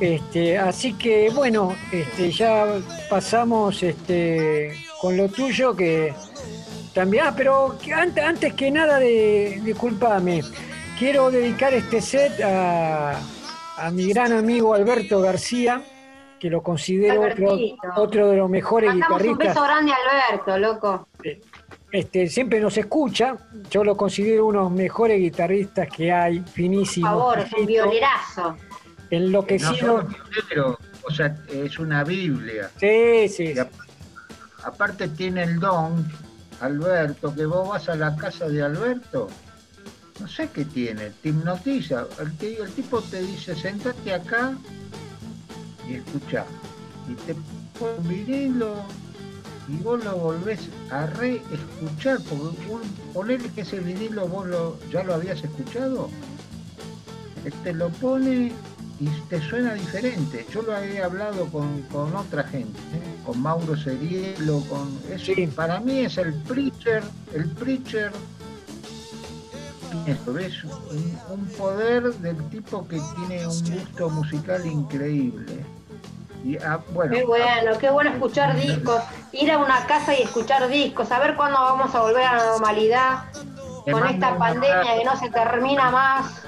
Este, así que bueno, este, ya pasamos este, con lo tuyo que también, ah, pero antes, antes que nada, de, discúlpame, quiero dedicar este set a, a mi gran amigo Alberto García, que lo considero otro, de los mejores Mandamos un guitarristas beso grande a Alberto, loco. este, siempre nos escucha. Yo lo considero uno de los mejores guitarristas que hay, Por finísimo. favor, es un violerazo. No enloquecido. pionero, o sea, es una Biblia. Sí, sí, aparte tiene el don, Alberto, que vos vas a la casa de Alberto, no sé qué tiene, te hipnotiza. El, ti- el tipo te dice, sentate acá y. Y te pone un vinilo y vos lo volvés a re-escuchar, porque un, ponerle que ese vinilo vos lo, ya lo habías escuchado, él te lo pone y te suena diferente. Yo lo he hablado con, con otra gente, ¿eh? con Mauro Serielo, con eso. Sí. Para mí es el preacher, el preacher. Esto, ¿ves? Un, un poder del tipo que tiene un gusto musical increíble. Y, ah, bueno, Qué bueno, qué bueno escuchar discos, ir a una casa y escuchar discos, a ver cuándo vamos a volver a la normalidad con esta pandemia que no se termina más.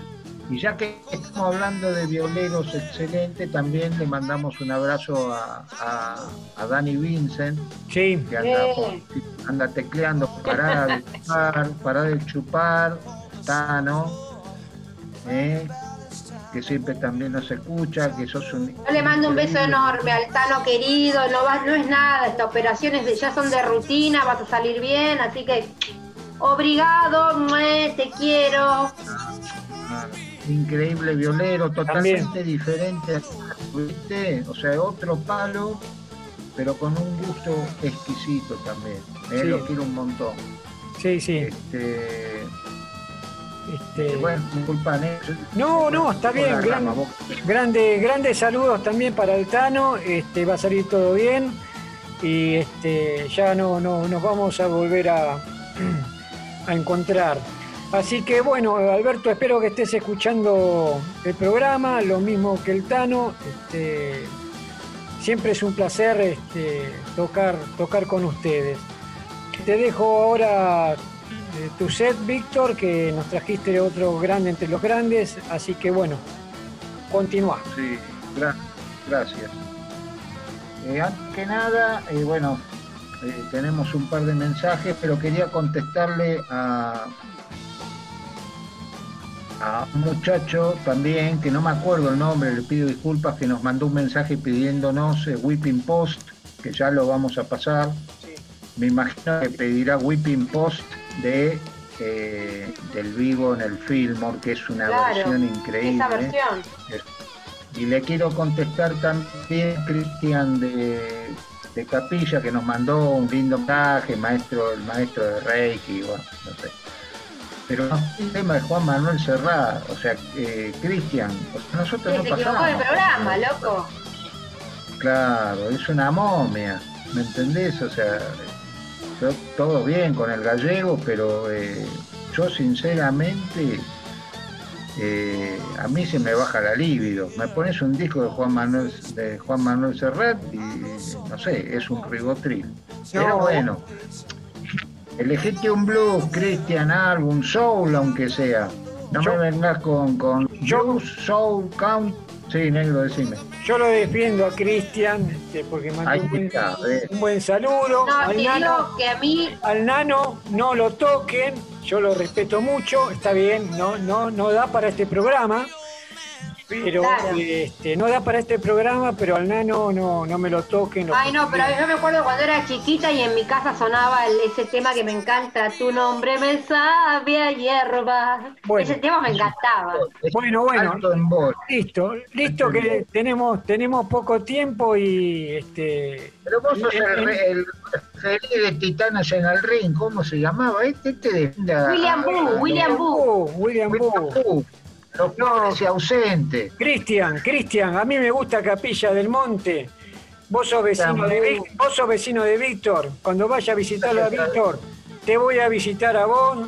Y ya que estamos hablando de violeros excelentes, también le mandamos un abrazo a, a, a Dani Vincent, Sí, que anda, Bien. anda tecleando, pará de chupar, pará de chupar, Tano, ¿eh? Que siempre también nos escucha, que sos un... Yo le mando un beso enorme al Tano querido, no, va, no es nada, estas operaciones ya son de rutina, vas a salir bien, así que obrigado, mue, te quiero. Increíble violero, totalmente También. diferente, ¿viste? o sea, otro palo, pero con un gusto exquisito también. ¿eh? Sí. Lo quiero un montón. sí, sí. Este, Este, bueno, disculpa, ¿eh? No, no, está bien, gran- grande, grandes saludos también para el Tano, este, va a salir todo bien y este, ya no, no nos vamos a volver a, a encontrar. Así que bueno, Alberto, espero que estés escuchando el programa, lo mismo que el Tano. Este, siempre es un placer este, tocar, tocar con ustedes. Te dejo ahora eh, tu set, Víctor, que nos trajiste otro grande entre los grandes. Así que bueno, continúa. Sí, gra- gracias. Eh, antes que nada, eh, bueno, tenemos un par de mensajes, pero quería contestarle a, a un muchacho también, que no me acuerdo el nombre, le pido disculpas, que nos mandó un mensaje pidiéndonos Whipping Post, que ya lo vamos a pasar. Me imagino que pedirá Whipping Post de eh, del vivo en el Fillmore, que es una Claro, versión increíble. Esa versión. Y le quiero contestar también Cristian de, de Capilla, que nos mandó un lindo mensaje, maestro, el maestro de Reiki, bueno, no sé. Pero el tema de Juan Manuel Serrat, o sea, eh, Cristian, nosotros Sí, no se equivocó pasamos. el programa, loco. Claro, es una momia, ¿me entendés? O sea, yo todo bien con el gallego, pero eh, yo sinceramente, eh, a mí se me baja la libido. Me pones un disco de Juan Manuel, de Juan Manuel Serrat y no sé, es un ribotril. Pero No. bueno, elegiste un blues, Christian, álbum, soul, aunque sea. No Yo- me vengas con, con blues, soul, count. Sí, negro, decime. Yo lo defiendo a Cristian este, porque mandó un está, un buen saludo. No, al, te nano, digo que a mí al nano no lo toquen, yo lo respeto mucho, está bien, no, no, no da para este programa. Pero Claro. este, no da para este programa, pero al nano no, no me lo toquen. lo Ay, no, pero yo me acuerdo cuando era chiquita y en mi casa sonaba el- ese tema que me encanta, tu nombre me sabe a hierba. Bueno. ese tema me encantaba. Bueno, bueno. Listo, listo que tenemos, tenemos poco tiempo y este Pero vos sos en- el, el referee de Titanes en el ring, ¿cómo se llamaba? Este, este de William Boo, William Boo. William Boo. Y ausentes. Cristian, Cristian, a mí me gusta Capilla del Monte. Vos sos vecino de, vos sos vecino de Víctor. Cuando vaya a visitarlo a Víctor, te voy a visitar a vos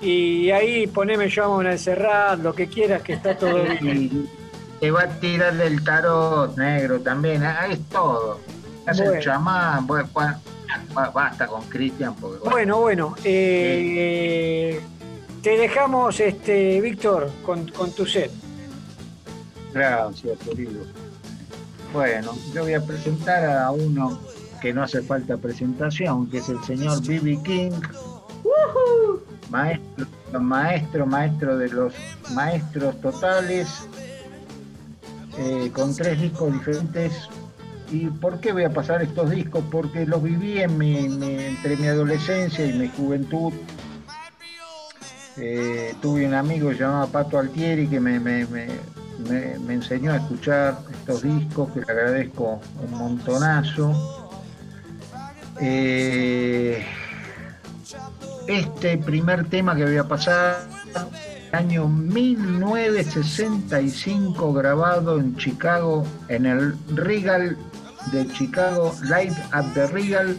y ahí poneme yo a Mona Serrat, lo que quieras, que está todo bien. Te va a tirar del tarot negro también. ah, Es todo. Hace Bueno. el chamán. Bueno, basta con Cristian. porque, bueno, Bueno, bueno, eh, te dejamos, este, Víctor, con, con tu set. Gracias, querido. Bueno, yo voy a presentar a uno que no hace falta presentación, que es el señor B.B. King. Maestro, maestro, maestro de los maestros totales, eh, con tres discos diferentes. ¿Y por qué voy a pasar estos discos? Porque los viví en mi- mi- entre mi adolescencia y mi juventud. Eh, tuve un amigo llamado Pato Altieri que me, enseñó a escuchar estos discos, que le agradezco un montonazo. Eh, este primer tema que voy a pasar, año 1965, grabado en Chicago, en el Regal de Chicago, Live at the Regal,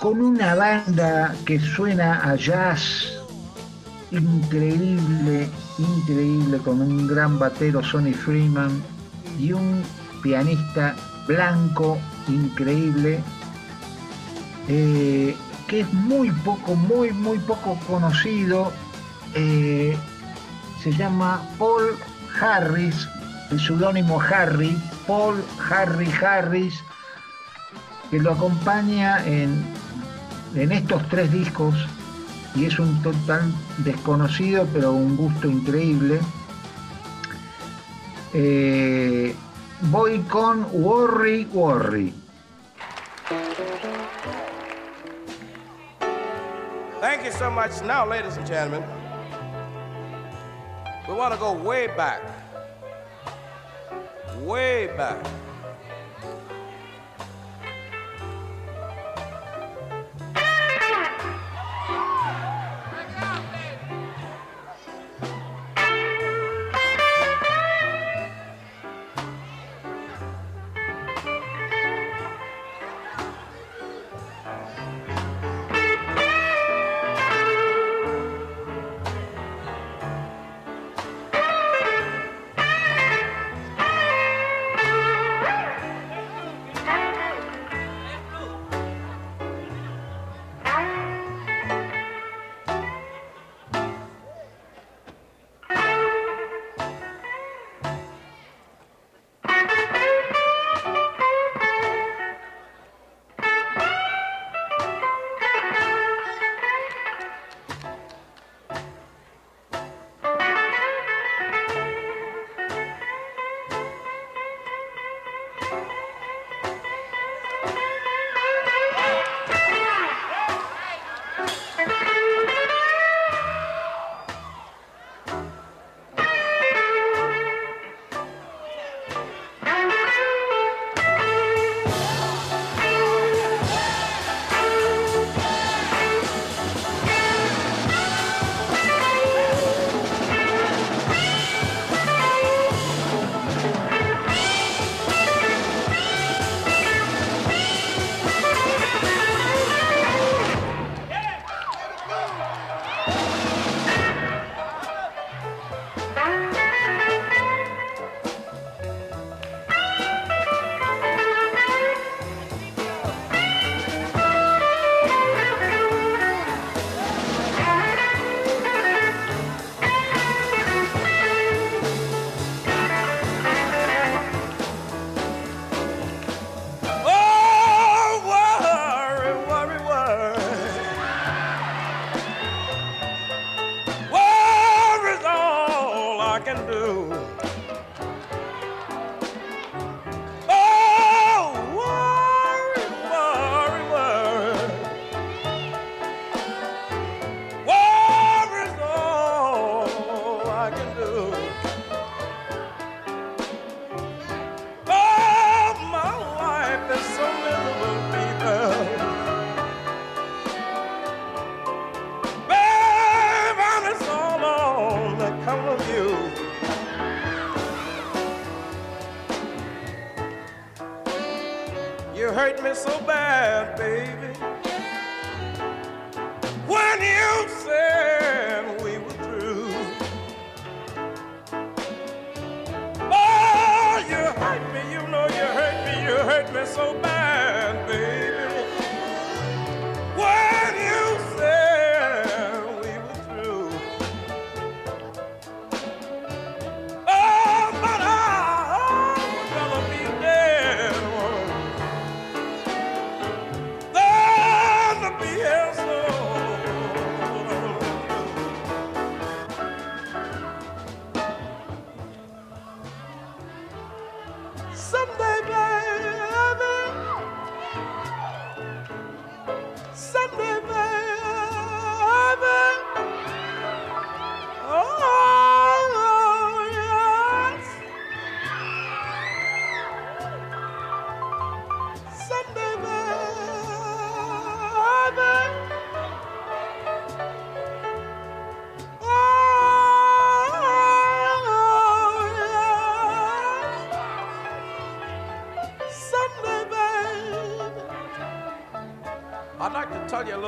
con una banda que suena a jazz increíble, increíble, con un gran batero Sonny Freeman y un pianista blanco, increíble, eh, que es muy poco, muy, muy poco conocido. Eh, se llama Paul Harris, el seudónimo Harry, Paul Harry Harris, que lo acompaña en, en estos tres discos y es un total desconocido, pero un gusto increíble. Eh, voy con Worry Worry. Thank you so much. Now, ladies and gentlemen, we want to go way back. Way back.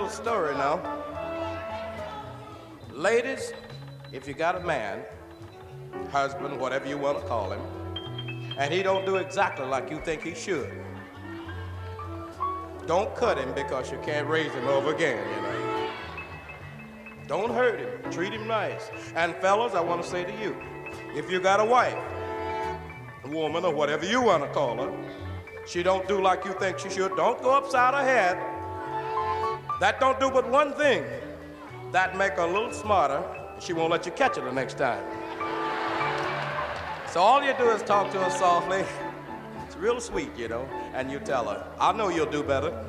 Little story now. Ladies, if you got a man, husband, whatever you want to call him, and he don't do exactly like you think he should, don't cut him because you can't raise him over again, you know. Don't hurt him. Treat him nice. And fellas, I want to say to you, if you got a wife, a woman, or whatever you want to call her, she don't do like you think she should, don't go upside her head. That don't do but one thing. That make her a little smarter. She won't let you catch her the next time. So all you do is talk to her softly. It's real sweet, you know, and you tell her, I know you'll do better.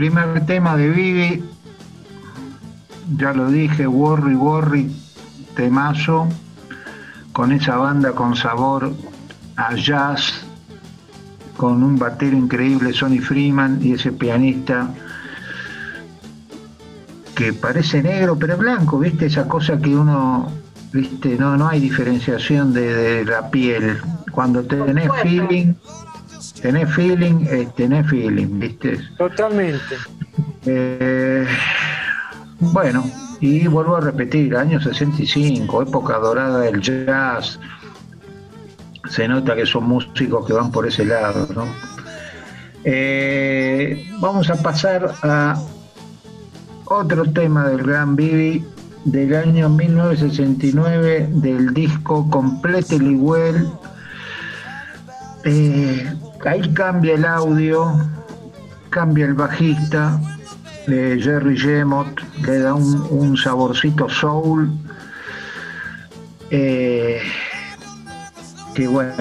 Primer tema de Vivi, ya lo dije, Worry Worry, temazo, con esa banda con sabor a jazz, con un batero increíble, Sonny Freeman, y ese pianista que parece negro pero blanco, ¿viste? Esa cosa que uno, ¿viste? No, no hay diferenciación de, de la piel. Cuando tenés feeling, tenés feeling, eh, tenés feeling, ¿viste? Totalmente. Eh, bueno, y vuelvo a repetir, año 65, época dorada del jazz. Se nota que son músicos que van por ese lado, ¿no? Eh, vamos a pasar a otro tema del Gran Bibi del año 1969 del disco Completely Well. Eh, ahí cambia el audio, cambia el bajista, eh, Jerry Gemot le da un, un saborcito soul. eh, que bueno,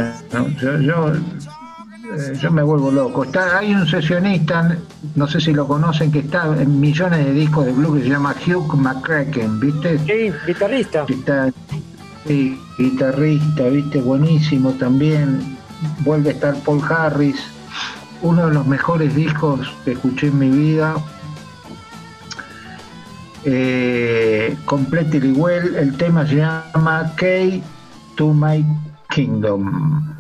yo, yo, eh, yo me vuelvo loco. Está, hay un sesionista, no sé si lo conocen, que está en millones de discos de blues que se llama Hugh McCracken, ¿viste? Sí, guitarrista. está sí, guitarrista, viste, buenísimo también. Vuelve a estar Paul Harris, uno de los mejores discos que escuché en mi vida. Eh, Completely Well, el tema se llama Key to My Kingdom.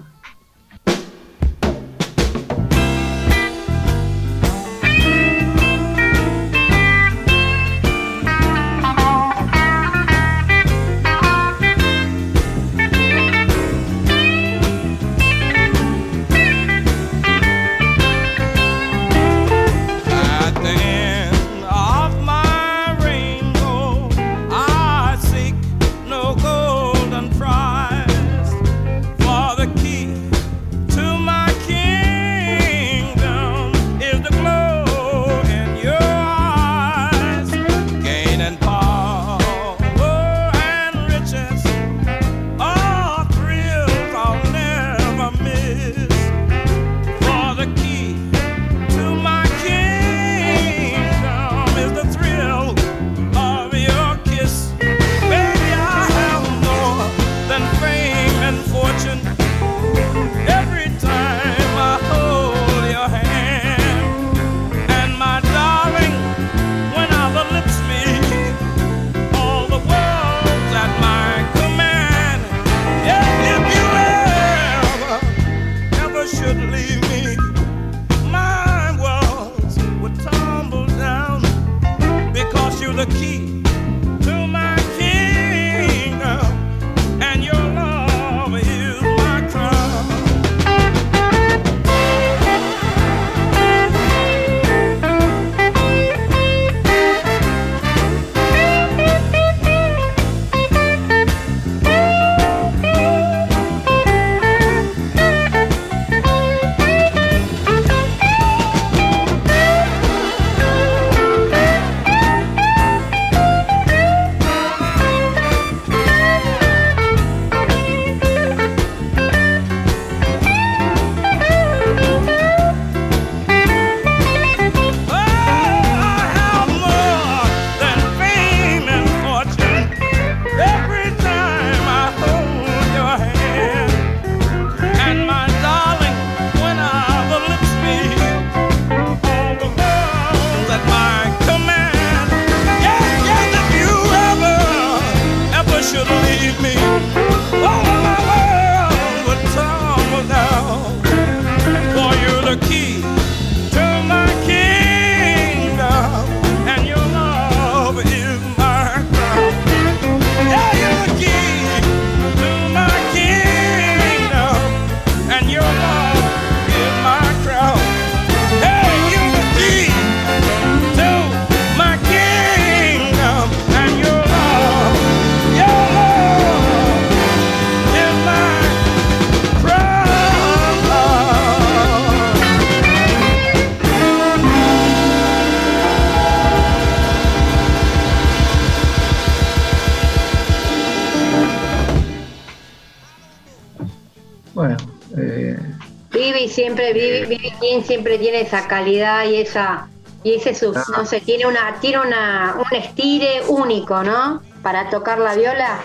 Siempre tiene esa calidad y esa y ese sub, no sé, tiene una tiene una un estire único, ¿no? Para tocar la viola.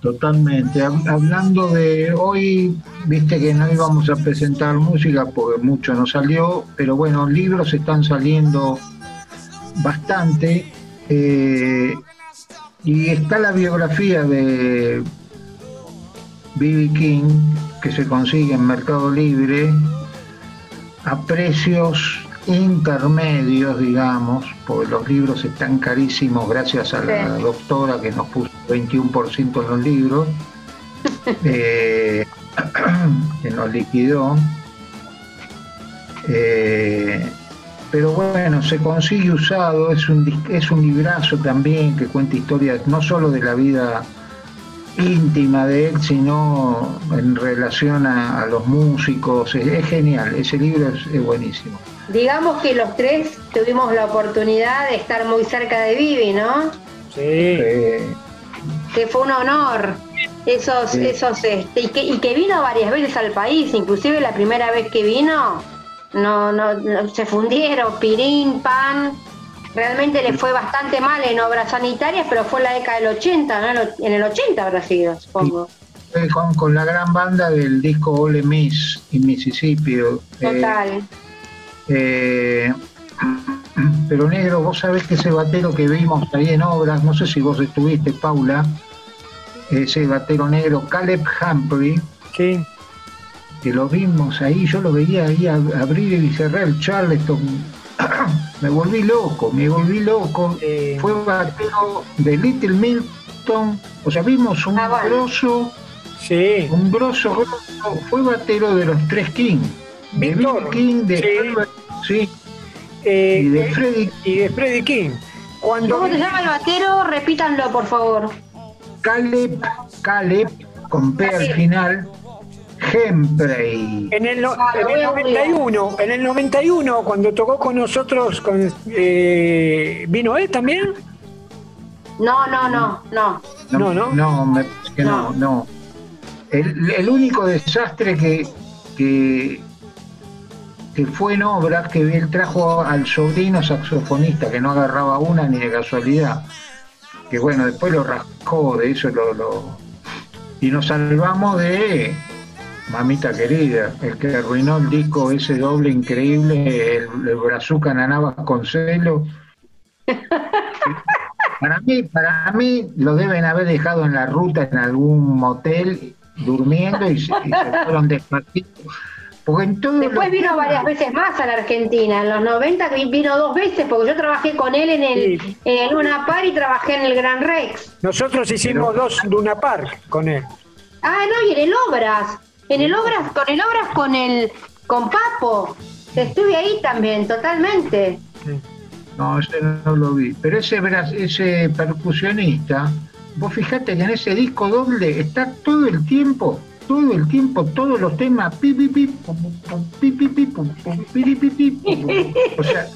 totalmente. Hab- Hablando de hoy, viste que no íbamos a presentar música porque mucho no salió, pero bueno, libros están saliendo bastante. eh, y está la biografía de B.B. King que se consigue en Mercado Libre a precios intermedios, digamos, porque los libros están carísimos gracias a la Sí. doctora que nos puso 21% en los libros, eh, que nos liquidó. Eh, pero bueno, se consigue usado, es un, es un librazo también que cuenta historias no solo de la vida íntima de él, sino en relación a, a los músicos. Es, es genial, ese libro es, es buenísimo. Digamos que los tres tuvimos la oportunidad de estar muy cerca de Vivi, ¿no? Sí. Eh, Que fue un honor. Esos, Sí. esos, este, y que, y que vino varias veces al país, inclusive la primera vez que vino, no, no, no- se fundieron, pirín, pan. Realmente le fue bastante mal en obras sanitarias, pero fue en la década del 80, ¿no? En el- En el 80 habrá sido, supongo. con, con la gran banda del disco Ole Miss y Mississippi. eh, Total. eh, pero negro, vos sabés que ese batero que vimos ahí en obras, no sé si vos estuviste, Paula, ese batero negro, Caleb Humphrey, Sí. que lo vimos ahí, yo lo veía ahí ab- abrir y cerrar el Charleston. Me volví loco, me volví loco. Eh. Fue batero de Little Milton, o sea, vimos un Ah, grosso, Sí. un grosso, grosso, fue batero de los tres King. De Bill King, de sí. Herbert, sí, Eh, y de Freddie y de Freddie King. Cuando ¿Cómo se llama el batero? Repítanlo, por favor. Caleb, Caleb, con P al final, Hemprey. En el, no- Ah, lo en voy el a googlear. 91, en el 91, cuando tocó con nosotros, con, eh, ¿vino él también? No, no, no, no. No, no. No, me parece que no, no. El, el único desastre que, que, que fue en obras que él trajo al sobrino saxofonista, que no agarraba una ni de casualidad. Que bueno, después lo rascó, de eso lo. lo- y nos salvamos de Mamita querida, el que arruinó el disco ese doble increíble, el, el Brazuca Nanabas con celo. Para mí, para mí lo deben haber dejado en la ruta en algún motel durmiendo y se, y se fueron despacito. Porque en todo Después vino varias veces más a la Argentina. En los 90 vi- vino dos veces, porque yo trabajé con él en el, Sí. en el Luna Par y trabajé en el Gran Rex. Nosotros hicimos dos Luna Park con él. Ah, no, y en el Obras. En el Obras, con el Obras con el con Papo. Estuve ahí también, totalmente. No, ese no lo vi. Pero ese, ese percusionista, vos fijate que en ese disco doble está todo el tiempo, todo el tiempo, todos los temas, pi, pi, pi, pum, pum, pum, pi, pi, pum. O sea,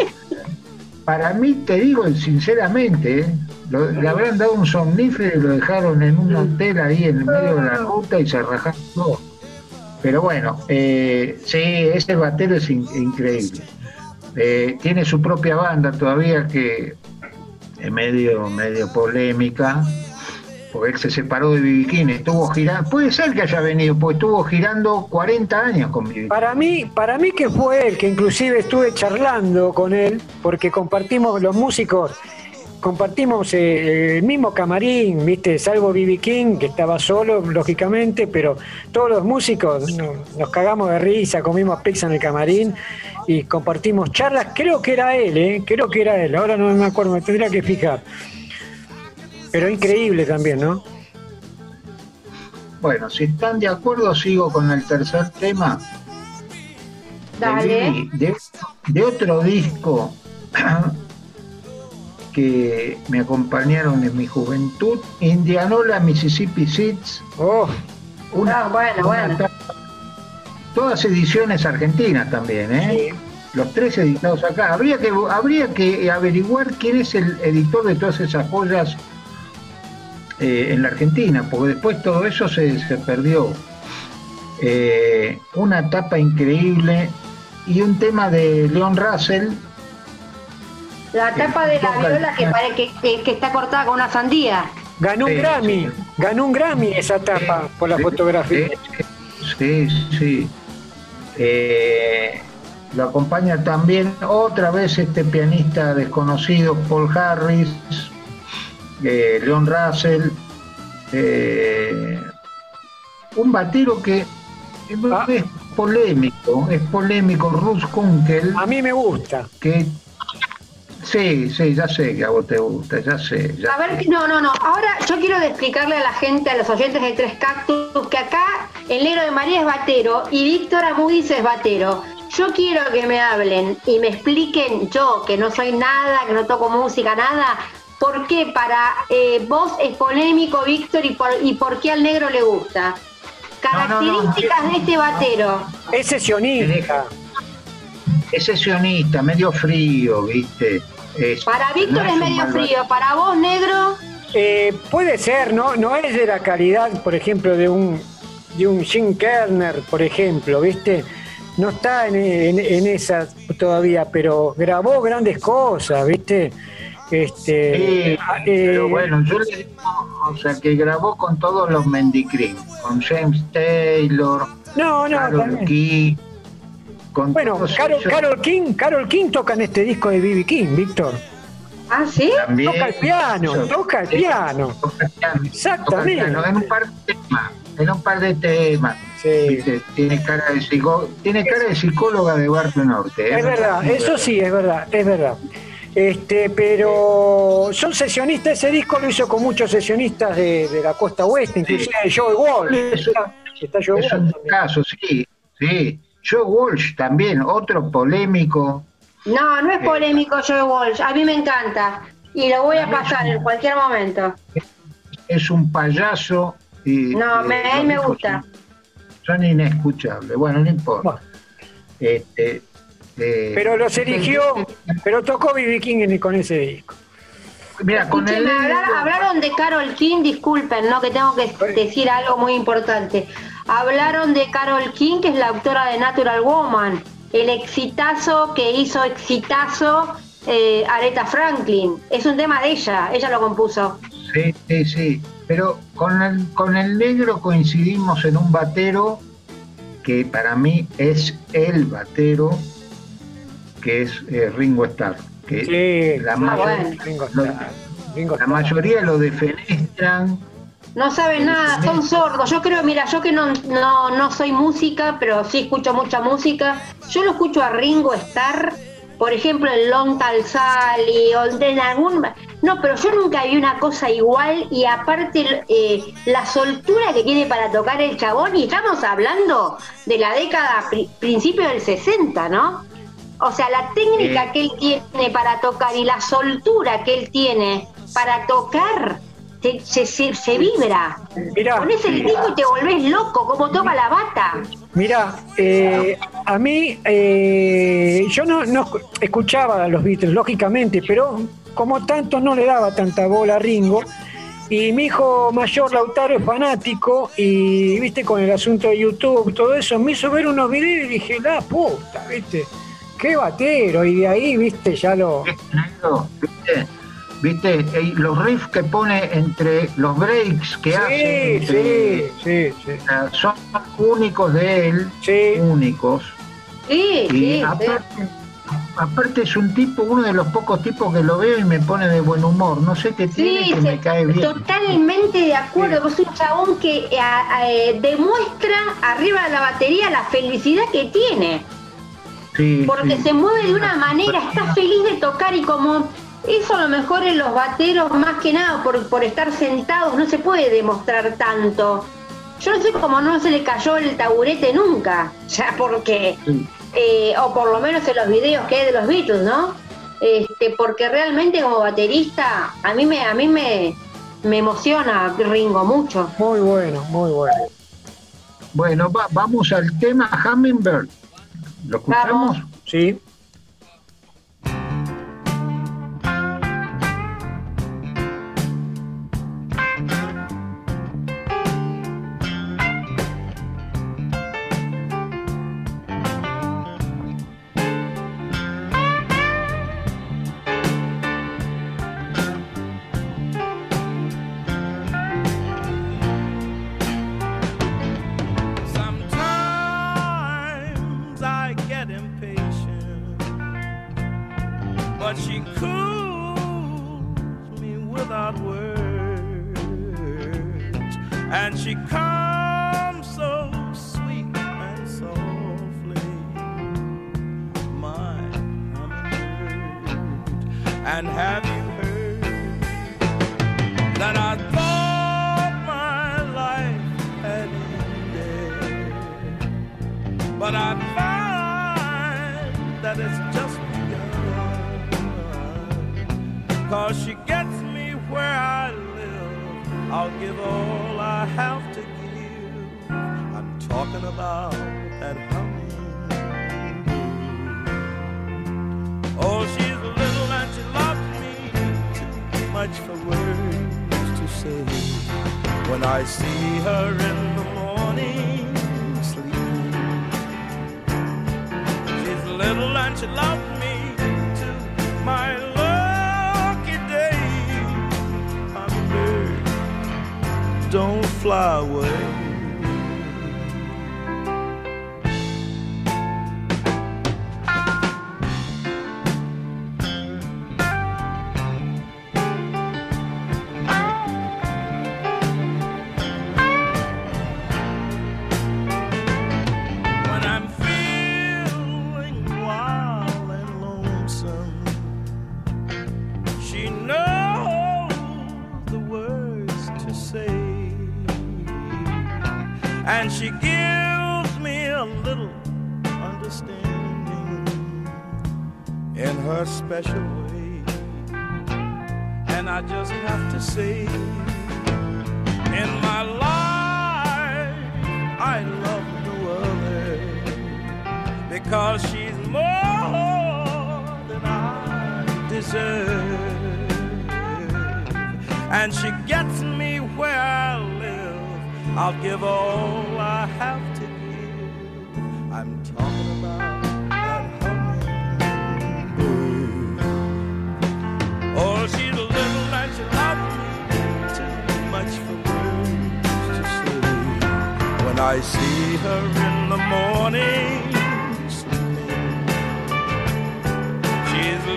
para mí, te digo sinceramente, ¿eh? lo- le habrán dado un somnífero y lo dejaron en un hotel ahí en medio de la ruta y se rajaron todo. Pero bueno, eh, sí, ese batero es in- increíble. Eh, tiene su propia banda todavía que es medio, medio polémica, porque él se separó de Bibi King, estuvo girando, puede ser que haya venido, porque estuvo girando 40 años con Bibi King. Para mí, para mí que fue él, que inclusive estuve charlando con él, porque compartimos los músicos, compartimos eh, el mismo camarín, ¿viste? Salvo B.B. King, que estaba solo, lógicamente, pero todos los músicos no- nos cagamos de risa, comimos pizza en el camarín y compartimos charlas. Creo que era él, ¿eh? Creo que era él. Ahora no me acuerdo, me tendría que fijar. Pero increíble también, ¿no? Bueno, si están de acuerdo, sigo con el tercer tema. Dale. De, de- de otro disco que me acompañaron en mi juventud, Indianola, Mississippi Seeds. Oh, Ah, bueno, bueno. Todas ediciones argentinas también, ¿eh? Los tres editados acá. Habría que, habría que averiguar quién es el editor de todas esas joyas eh, en la Argentina, porque después todo eso se, se perdió. Eh, una tapa increíble y un tema de Leon Russell. La tapa de la viola que, pare- que, que- que está cortada con una sandía. ganó un Sí, Grammy, sí. ganó un Grammy esa tapa por la fotografía. Sí, sí. sí. Eh, lo acompaña también otra vez este pianista desconocido, Paul Harris, eh, Leon Russell, eh, un batero que es, Ah. es polémico, es polémico, Russ Kunkel, A mí me gusta. que sí, sí, ya sé que a vos te gusta, ya sé. ya A ver, sé. no, no, no. Ahora yo quiero explicarle a la gente, a los oyentes de Tres Cactus, que acá el negro de María es batero y Víctor Amudis es batero. Yo quiero que me hablen y me expliquen, yo que no soy nada, que no toco música, nada, por qué para eh, vos es polémico, Víctor, y por, y por qué al negro le gusta. No, no, no. Características de este batero. Es sesionista. Es sesionista, medio frío, ¿viste? Es- Para Víctor no es medio frío, para vos, negro, Eh, puede ser, ¿no? No es de la calidad, por ejemplo, de un, de un Jim Kerner, por ejemplo, ¿viste? No está en, en- en esa todavía, pero grabó grandes cosas, ¿viste? Este, Sí, ah, pero eh, bueno, yo le digo, o sea, que grabó con todos los Mendicrim, con James Taylor, no, no, Carol también. Con Bueno, Carol, King, Carol King toca en este disco de B.B. King, Víctor. ¿ah, sí? también. Toca el piano, toca el sí, piano. toca el piano, Exactamente. toca el piano, en un par de temas, en un par de temas. Sí. Tiene cara de psico- tiene cara de psicóloga de Barrio Norte. ¿eh? Es verdad, eso sí, es verdad, es verdad. Este, pero son sesionistas, ese disco lo hizo con muchos sesionistas de, de la costa oeste, inclusive Joe Wall. Eso- Está, está Joe Es Wall un también. caso, sí, sí. Joe Walsh también, otro polémico. No, no es polémico Joe Walsh, a mí me encanta. Y lo voy a pasar en cualquier momento. es un payaso y No, me- a los él me gusta. Son, son inescuchables. Bueno, no importa. Bueno, Este, eh, pero los eligió, pero tocó B.B. King con ese disco. Mira, con el Escúcheme, hablar- hablaron de Carol King, disculpen, ¿no? Que tengo que decir algo muy importante. Hablaron de Carol King, que es la autora de Natural Woman, el exitazo que hizo exitazo eh, Aretha Franklin. Es un tema de ella, ella lo compuso. Sí, sí, sí. Pero con el, con el negro coincidimos en un batero que para mí es el batero, que es eh, Ringo Starr. Que Sí, la, sí, mayor- bueno. Ringo lo- Starr, Ringo la Starr. mayoría lo defenestran. No saben nada, son sordos. Yo creo, mira, yo que no, no, no soy música, pero sí escucho mucha música. Yo lo escucho a Ringo Starr, por ejemplo, en Long Tal Sally, o en algún. No, pero yo nunca vi una cosa igual y aparte eh, la soltura que tiene para tocar el chabón, y estamos hablando de la década, pri- principio del 60, ¿no? O sea, la técnica que él tiene para tocar y la soltura que él tiene para tocar, se, se, se- se vibra. Mirá, Pones el disco y te volvés loco, como toca la bata. Mira, eh, a mí, eh, yo no, no escuchaba a los Beatles, lógicamente, pero como tanto no le daba tanta bola a Ringo. Y mi hijo mayor, Lautaro, es fanático y, viste, con el asunto de YouTube, todo eso, me hizo ver unos videos y dije, la puta, viste, qué batero. Y de ahí, viste, ya lo... ¿Viste? Eh, Los riffs que pone entre los breaks que hace, Sí, entre- sí, sí, son únicos de él, Sí. únicos. Sí, Y sí, sí. aparte, Aparte es un tipo, uno de los pocos tipos que lo veo y me pone de buen humor. No sé qué tiene Sí, que se- me cae bien. totalmente de acuerdo. Vos un chabón que eh, a- eh, demuestra arriba de la batería la felicidad que tiene. Sí, Porque sí. se mueve de una manera, está feliz de tocar y como eso a lo mejor en los bateros, más que nada por, por estar sentados, no se puede demostrar tanto. Yo no sé cómo no se le cayó el taburete nunca, ya porque, eh, o por lo menos en los videos que hay de los Beatles, ¿no? Este, porque realmente como baterista, a mí me, a mí me, me emociona Ringo mucho. Muy bueno, muy bueno. Bueno, va- vamos al tema Hummingbird. ¿Lo escuchamos? Vamos. Sí.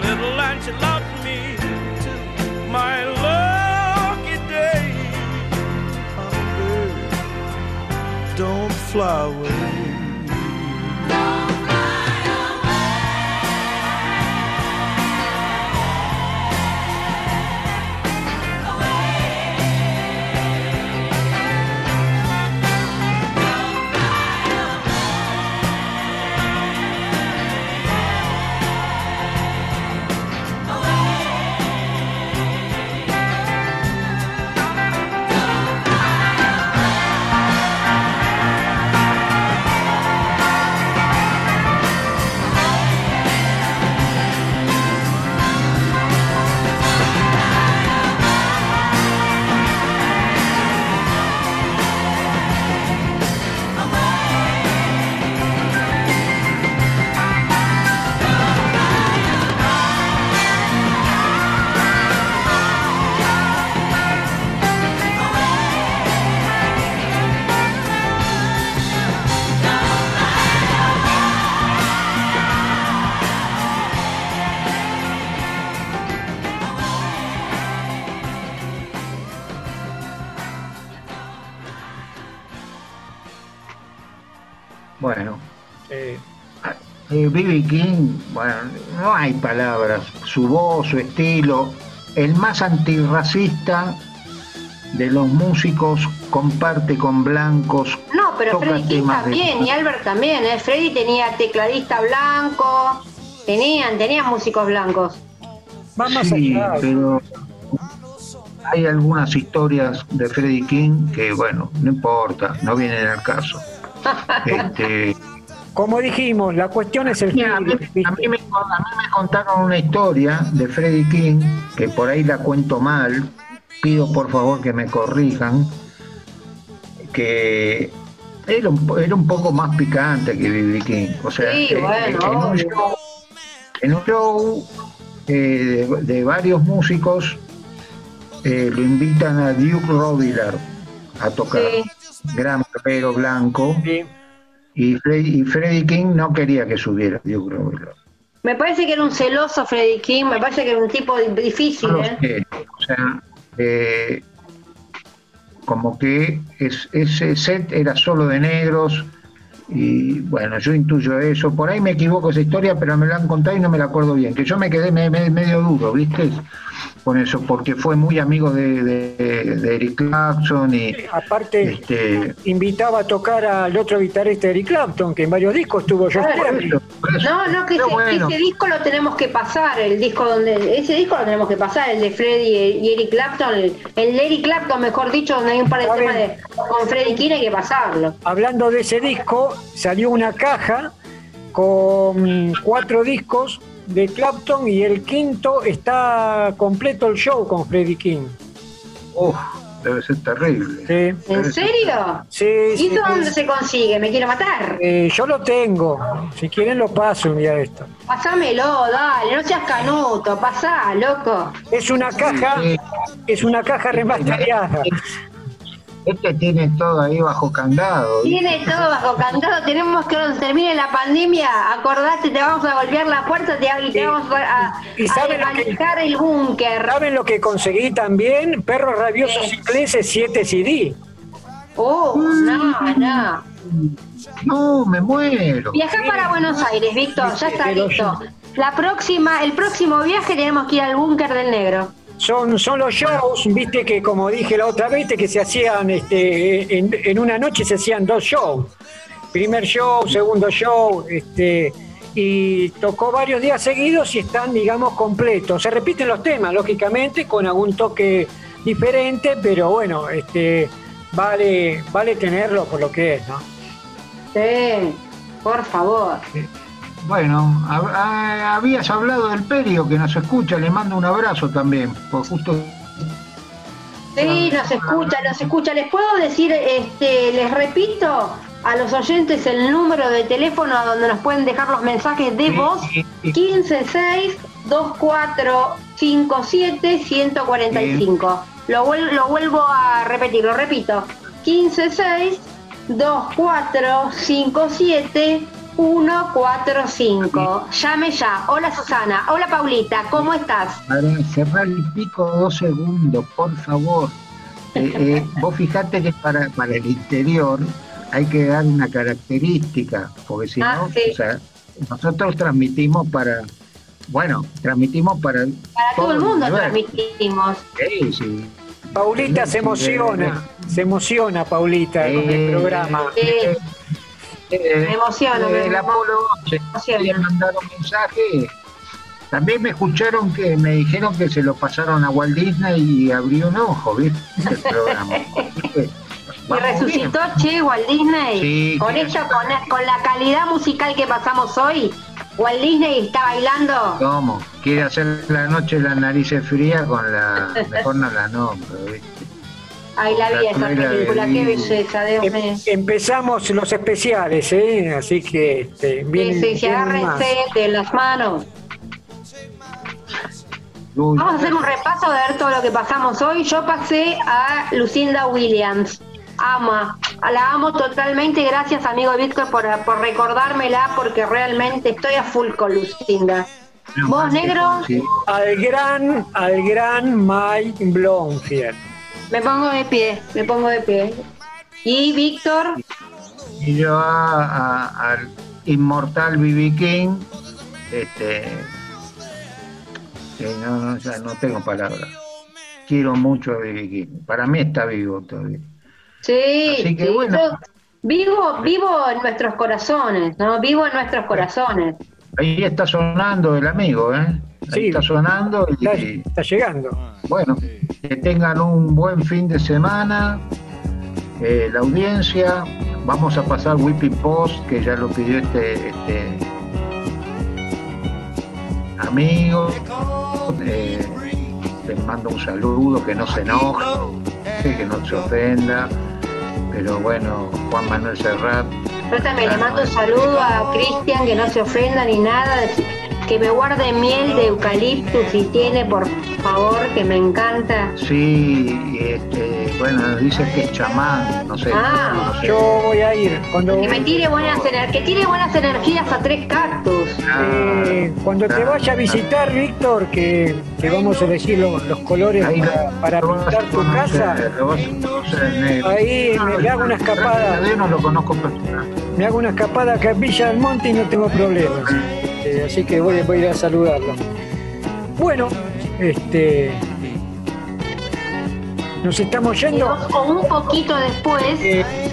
Little and she loves me too. My lucky day, oh, hummingbird, don't fly away. B.B. King, bueno, no hay palabras. Su voz, su estilo, el más antirracista de los músicos, comparte con blancos. No, pero Freddy King de- también, y Albert también, ¿eh? Freddy tenía tecladista blanco, tenían, tenían músicos blancos. Sí, pero hay algunas historias de Freddie King que, bueno, no importa, no vienen al caso. Este, Como dijimos, la cuestión es el Mira, a, mí, feeling, a mí me, a mí me contaron una historia de Freddie King, que por ahí la cuento mal, pido por favor que me corrijan, que era un, po- era un poco más picante que B.B. King. O sea, Sí, eh, bueno, en, un show, en un show, eh, de, de varios músicos eh, lo invitan a Duke Rodiller a tocar, Sí. gran rapero blanco. Sí. Y Freddy, y King no quería que subiera Duke Robillard. Me parece que era un celoso Freddy King, me parece que era un tipo di- difícil, No ¿eh? sé. O sea, eh, como que es- ese set era solo de negros. Y bueno, yo intuyo eso. Por ahí me equivoco esa historia, pero me la han contado y no me la acuerdo bien. Que yo me quedé me- me- medio duro, ¿viste? Con eso, porque fue muy amigo de, de- de Eric Clapton y Aparte, este. invitaba a tocar al otro guitarrista Eric Clapton, que en varios discos tuvo eso. No, no, que ese, bueno. ese disco lo tenemos que pasar, el disco donde, ese disco lo tenemos que pasar, el de Freddy y Eric Clapton, el, el de Eric Clapton, mejor dicho, donde hay un par de temas de, con Freddy King hay que pasarlo. Hablando de ese disco, salió una caja con cuatro discos de Clapton y el quinto está completo el show con Freddie King. Uf, debe ser terrible. Sí, ¿En serio? sí, ¿Y sí. dónde se consigue? Me quiero matar. Eh, yo lo tengo. Si quieren lo paso un día esto. Pásamelo, dale, no seas canuto, pasá, loco. Es una caja, Sí. es una caja remasterizada. Este tiene todo ahí bajo candado. ¿viste? Tiene todo bajo candado, tenemos que cuando termine la pandemia, acordate, te vamos a golpear la puerta te- y te vamos a, ¿Y a saben lo que- el búnker. ¿Saben lo que conseguí también? Perros rabiosos Sí. ingleses 7 CD. Oh, no, no. No, me muero. Viaja para Buenos Aires, Víctor, ya está listo. La próxima, el próximo viaje tenemos que ir al búnker del negro. Son, son los shows, viste que como dije la otra vez, que se hacían este, en, en una noche se hacían dos shows. Primer show, segundo show, este, y tocó varios días seguidos y están, digamos, completos. Se repiten los temas, lógicamente, con algún toque diferente, pero bueno, este, vale, vale tenerlo por lo que es, ¿no? Sí, por favor. Bueno, hab- habías hablado del Perio que nos escucha, le mando un abrazo también, por justo Sí, nos escucha, nos escucha. Les puedo decir, este, les repito a los oyentes el número de teléfono a donde nos pueden dejar los mensajes de Sí, voz. sí, sí. 156 2457 145. Lo, vuel- lo vuelvo a repetir, lo repito. 156 2457 145. Llame ya. Hola Susana. Hola Paulita. ¿Cómo estás? para cerrar el pico dos segundos, por favor. Eh, eh, vos fijate que para, para el interior hay que dar una característica, porque si Ah, no, sí. o sea, nosotros transmitimos para, bueno, transmitimos para, Para todo el mundo transmitimos. Sí, sí. Paulita se emociona, se emociona Paulita con el Eh, programa. Eh, Me emociono, me- el Apolo 11, emociona. le mandaron mensaje. También me escucharon que me dijeron que se lo pasaron a Walt Disney y abrió un ojo, ¿viste? El programa. Y Vamos resucitó bien. Che Walt Disney. Sí, con esto, con, con la calidad musical que pasamos hoy, Walt Disney está bailando. ¿Cómo? Quiere hacer la noche la narices fría con la. Mejor no la nombro, ¿viste? Ay, la vi esa película, qué belleza, Dios Em- mío. empezamos los especiales, ¿eh? así que este, Sí, vienen, sí, más. agárrense de las manos. Uy, Vamos a hacer un repaso de ver todo lo que pasamos hoy. Yo pasé a Lucinda Williams. Ama, la amo totalmente. Gracias, amigo Víctor, por, por recordármela, porque realmente estoy a full con Lucinda. ¿Vos, negro? sí. Al gran, al gran Mike Blomfield. Me pongo de pie, me pongo de pie. Y Víctor, Y yo a, a- al inmortal B.B. King, este, eh, no, no, ya no tengo palabras. Quiero mucho a B.B. King. Para mí está vivo todavía. Sí, Así que sí, bueno. vivo, vivo en nuestros corazones, ¿no? Vivo en nuestros corazones. Ahí está sonando el amigo, ¿eh? Ahí Sí. está sonando y, Está, está llegando. bueno, que tengan un buen fin de semana. Eh, la audiencia, vamos a pasar Whippy Post, que ya lo pidió este, este amigo. Eh, te mando un saludo, que no se enoje, que no se ofenda. Pero bueno, Juan Manuel Serrat, Yo también le mando un saludo a Cristian, que no se ofenda ni nada, que me guarde miel de eucalipto si tiene, por favor, que me encanta. sí, este, bueno, dice que es chamán, no sé. Ah, no sé. Yo voy a ir. Cuando, Que me tire buenas ener- que tire buenas energías a tres cactus. eh, cuando te vaya a visitar, Víctor, que, que vamos a elegir los, los colores Ahí para, para lo pintar tu conocer, casa, conocer. Ahí me- hago una escapada. no lo conozco personalmente. me hago una escapada acá en Villa del Monte y no tengo problemas. Eh, así que voy, voy a ir a saludarlo. Bueno, este. Nos estamos yendo. O un poquito después,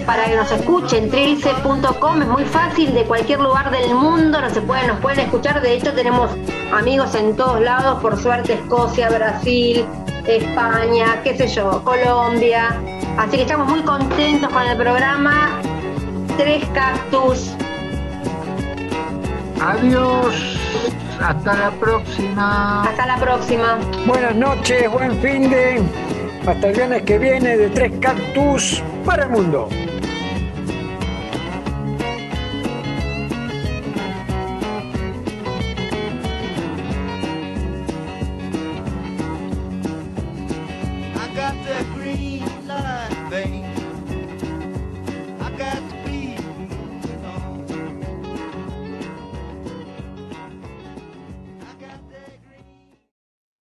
para que nos escuchen, trilce.com es muy fácil, de cualquier lugar del mundo nos, se pueden, nos pueden escuchar. De hecho, tenemos amigos en todos lados, por suerte, Escocia, Brasil, España, qué sé yo, Colombia. Así que estamos muy contentos con el programa. Tres cactus. Adiós, hasta la próxima. Hasta la próxima. Buenas noches, buen fin de. Hasta el viernes que viene de Tres Cactus para el Mundo.